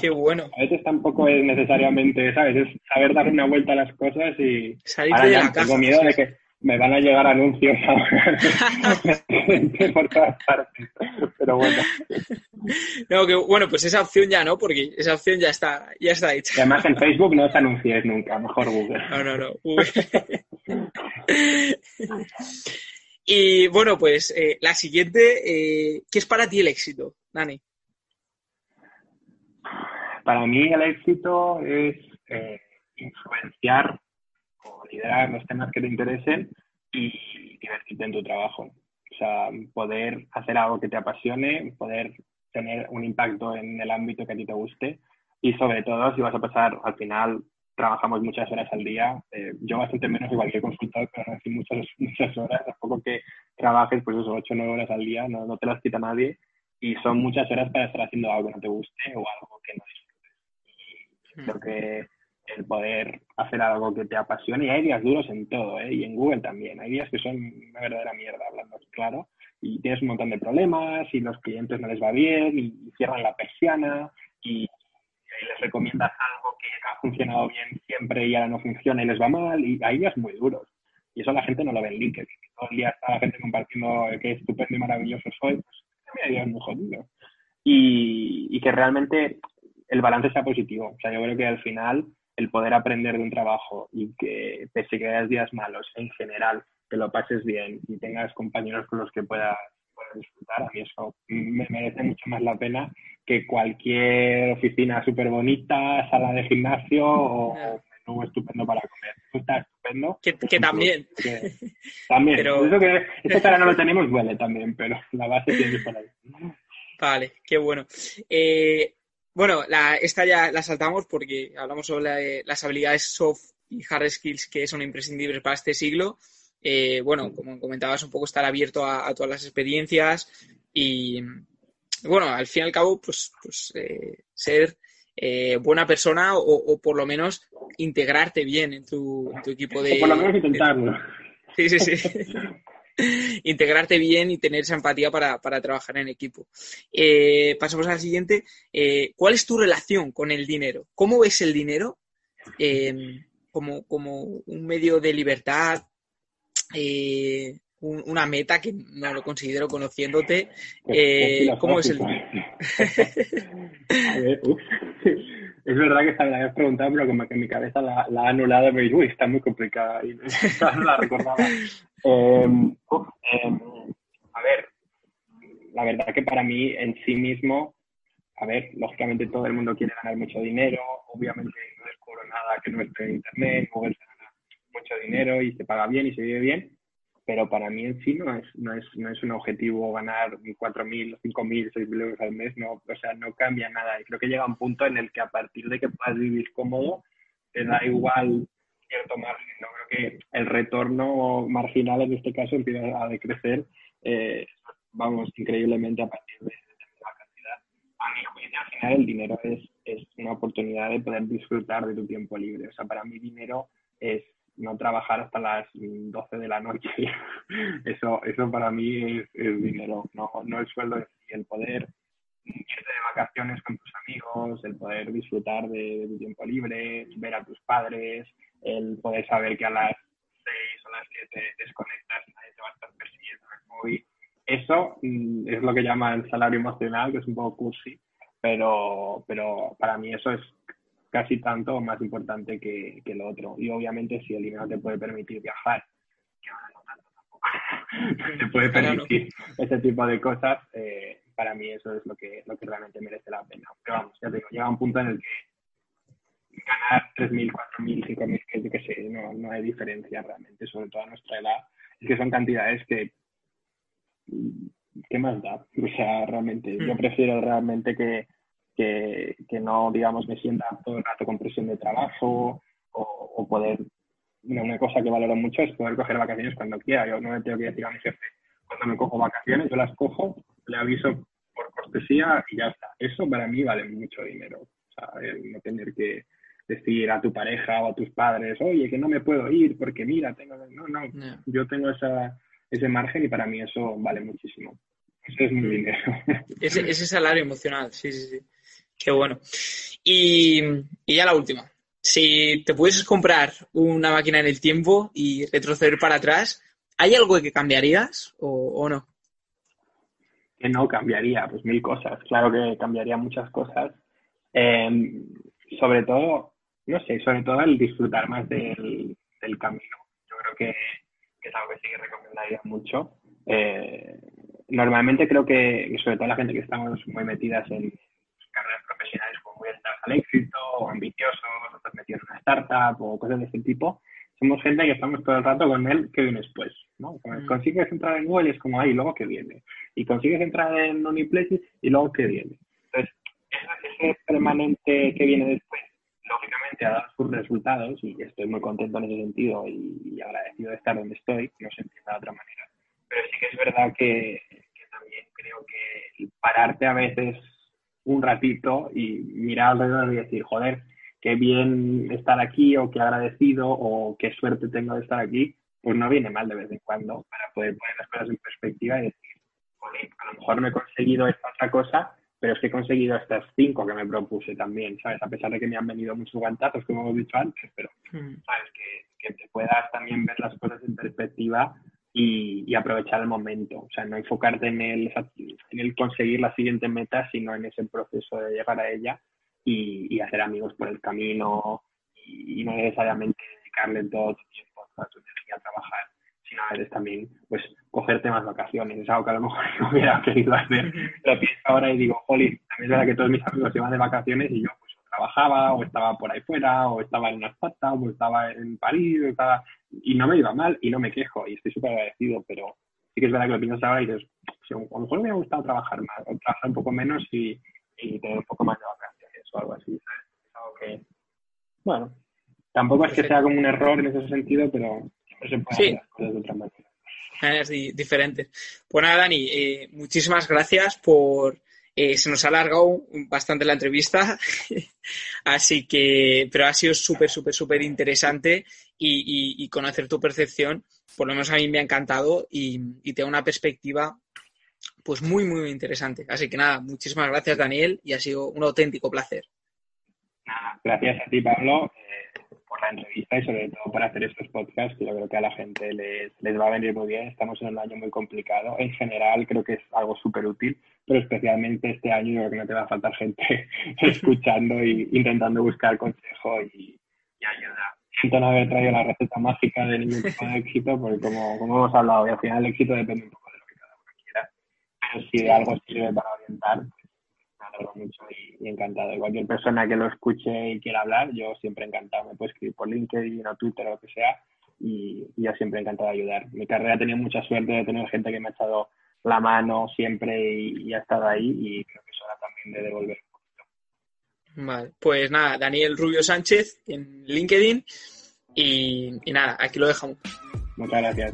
Qué bueno. A veces tampoco es necesariamente, ¿sabes? Es saber dar una vuelta a las cosas y Salir de la tengo miedo de que me van a llegar anuncios por todas partes. Pero bueno. No, que bueno, pues esa opción ya no, porque esa opción ya está, ya está hecha. Y además en Facebook no os anuncies nunca, mejor Google. No, no, no. y bueno, pues eh, la siguiente, eh, ¿qué es para ti el éxito, Dani? Para mí el éxito es eh, influenciar o liderar los temas que te interesen y divertirte en tu trabajo. O sea, poder hacer algo que te apasione, poder tener un impacto en el ámbito que a ti te guste y sobre todo si vas a pasar, al final trabajamos muchas horas al día, eh, yo bastante menos igual que consultor, pero decir muchas, muchas horas, tampoco que trabajes pues eso, 8 o 9 horas al día, no, no te las quita nadie. Y son muchas horas para estar haciendo algo que no te guste o algo que no disfrutes. Creo que el poder hacer algo que te apasione, y hay días duros en todo, ¿eh? y en Google también, hay días que son una verdadera mierda, hablando claro, y tienes un montón de problemas, y los clientes no les va bien, y, cierran la persiana, y, les recomiendas algo que ha funcionado bien siempre y ahora no funciona y les va mal, y hay días muy duros. Y eso la gente no lo ve en LinkedIn. Todo el día está la gente compartiendo qué estupendo y maravilloso soy, pues hay días muy. Y, y que realmente el balance sea positivo. O sea, yo creo que al final el poder aprender de un trabajo y que pese que haya días malos, en general, que lo pases bien y tengas compañeros con los que puedas, disfrutar, a mí eso me merece mucho más la pena que cualquier oficina súper bonita, sala de gimnasio o menú estupendo para comer. Eso está estupendo. Que, también. también. Pero... Eso que este cara no lo tenemos, duele también, pero la base tiene que estar ahí. Vale, qué bueno. Eh, bueno, la, esta ya la saltamos porque hablamos sobre las habilidades soft y hard skills que son imprescindibles para este siglo. Eh, bueno, como comentabas, un poco estar abierto a, todas las experiencias y, bueno, al fin y al cabo, pues, pues eh, ser eh, buena persona o, por lo menos integrarte bien en tu, equipo de... por lo menos intentarlo. Sí, sí, sí. integrarte bien y tener esa empatía para, trabajar en equipo. Eh, pasamos al siguiente. Eh, ¿Cuál es tu relación con el dinero? ¿Cómo ves el dinero como, como, un medio de libertad? Una meta que no lo considero conociéndote. ¿Cómo es el Es verdad que me la habías preguntado, pero como que en mi cabeza la, ha anulado dice, uy, está muy complicada. Y no la recordaba. Em, a ver, la verdad que para mí en sí mismo, a ver, lógicamente todo el mundo quiere ganar mucho dinero, obviamente no descubro nada que no esté en internet, Google mucho dinero y se paga bien y se vive bien, pero para mí en sí no es, no es, no es un objetivo ganar 4.000, 5.000, 6.000 euros al mes, no, o sea, no cambia nada. Y creo que llega un punto en el que a partir de que puedas vivir cómodo, te da igual cierto margen. ¿no? Creo que el retorno marginal en este caso empieza a decrecer, eh, vamos, increíblemente a partir de determinada cantidad. A mi juicio, al final, el dinero es, es una oportunidad de poder disfrutar de tu tiempo libre. O sea, para mí, dinero es no trabajar hasta las 12 de la noche. eso, eso para mí es, dinero, no, no el sueldo, el poder irte de vacaciones con tus amigos, el poder disfrutar de, tu tiempo libre, ver a tus padres, el poder saber que a las 6 o las 7 desconectas y nadie te va a estar persiguiendo en el móvil. Eso mm, es lo que llaman salario emocional, que es un poco cursi, pero, pero para mí eso es casi tanto o más importante que, que, lo otro. Y obviamente si el dinero te puede permitir viajar, que ahora no tanto tampoco, te puede permitir ese tipo de cosas, eh, para mí eso es lo que, lo que realmente merece la pena. Pero vamos, ya te digo, llega un punto en el que ganar 3.000, 4.000, 5.000, que yo qué sé, no, no hay diferencia realmente, sobre todo a nuestra edad. Es que son cantidades que, ¿qué más da? O sea, realmente, yo mm. prefiero realmente que, que, que, no, digamos, me sienta todo el rato con presión de trabajo o, o poder, una cosa que valoro mucho es poder coger vacaciones cuando quiera. Yo no me tengo que decir a mi jefe, cuando me cojo vacaciones, yo las cojo, le aviso por cortesía y ya está. Eso para mí vale mucho dinero. O sea, el no tener que, decir a tu pareja o a tus padres, oye, que no me puedo ir porque mira, tengo... No, no, yo tengo esa, ese margen y para mí eso vale muchísimo. Ese es mi mm. dinero. Ese, ese salario emocional, sí, sí, sí. Qué bueno. Y, y ya la última. Si te pudieses comprar una máquina en el tiempo y retroceder para atrás, ¿hay algo que cambiarías o, no? Que no cambiaría, pues mil cosas. Claro que cambiaría muchas cosas. Eh, sobre todo, no sé, sobre todo el disfrutar más del, del camino. Yo creo que, es algo que sí que recomendaría mucho. Eh, normalmente creo que, sobre todo la gente que estamos muy metidas en carreras profesionales como muy orientadas al éxito, o ambiciosos, o estás metido en una startup, o cosas de ese tipo, somos gente que estamos todo el rato con él, ¿qué viene después? ¿no? Mm. Consigues entrar en Google y es como, ahí, luego qué viene. Y consigues entrar en Uniplaces y luego qué viene. Entonces, ese permanente que viene después lógicamente ha dado sus resultados y estoy muy contento en ese sentido y, agradecido de estar donde estoy, no se entienda de otra manera. Pero sí que es verdad que, también creo que pararte a veces un ratito y mirar alrededor y decir, joder, qué bien estar aquí o qué agradecido o qué suerte tengo de estar aquí, pues no viene mal de vez en cuando para poder poner las cosas en perspectiva y decir, joder, a lo mejor no he conseguido esta otra cosa, pero es que he conseguido estas cinco que me propuse también, ¿sabes? A pesar de que me han venido muchos guantazos, como hemos dicho antes, pero, hmm. ¿sabes? Que, que te puedas también ver las cosas en perspectiva y, y, aprovechar el momento. O sea, no enfocarte en el, en el conseguir la siguiente meta, sino en ese proceso de llegar a ella y, y hacer amigos por el camino y, y no necesariamente dedicarle todo tu tiempo, toda tu energía a trabajar sino a veces también, pues, cogerte más vacaciones. Es algo que a lo mejor no hubiera querido hacer. Lo pienso ahora y digo, jolly, también es verdad que todos mis amigos iban de vacaciones y yo, pues, o trabajaba, o estaba por ahí fuera, o estaba en una startup, o estaba en París, o estaba... Y no me iba mal y no me quejo y estoy súper agradecido, pero sí que es verdad que lo piensas ahora y dices, a lo mejor me hubiera gustado trabajar más, o trabajar un poco menos y, y tener un poco más de vacaciones o algo así, ¿sabes? Es algo que, bueno, tampoco es que sea como un error en ese sentido, pero sí. diferentes. Pues nada, Dani, eh, muchísimas gracias por. Eh, se nos ha alargado bastante la entrevista, así que, pero ha sido súper, súper, súper interesante y, conocer tu percepción por lo menos a mí me ha encantado y, y te una perspectiva pues muy, muy interesante. Así que nada, muchísimas gracias Daniel y ha sido un auténtico placer. Nada, gracias a ti Pablo eh, por la entrevista y sobre todo por hacer estos podcasts que yo creo que a la gente les, les va a venir muy bien. Estamos en un año muy complicado. En general creo que es algo súper útil, pero especialmente este año yo creo que no te va a faltar gente escuchando e intentando buscar consejo y, y ayuda siento no haber traído la receta mágica de ningún tipo de éxito, porque como, como hemos hablado, y al final el éxito depende un poco de lo que cada uno quiera. Pero si de algo sirve para orientar, pues me alegro mucho y, encantado. Y cualquier persona que lo escuche y quiera hablar, yo siempre encantado. Me puede escribir por LinkedIn o Twitter o lo que sea, y, y yo siempre encantado de ayudar. Mi carrera ha tenido mucha suerte de tener gente que me ha echado la mano siempre y, y ha estado ahí, y creo que es hora también de devolver Vale, pues nada, Daniel Rubio Sánchez en LinkedIn y, y nada, aquí lo dejamos. Muchas gracias.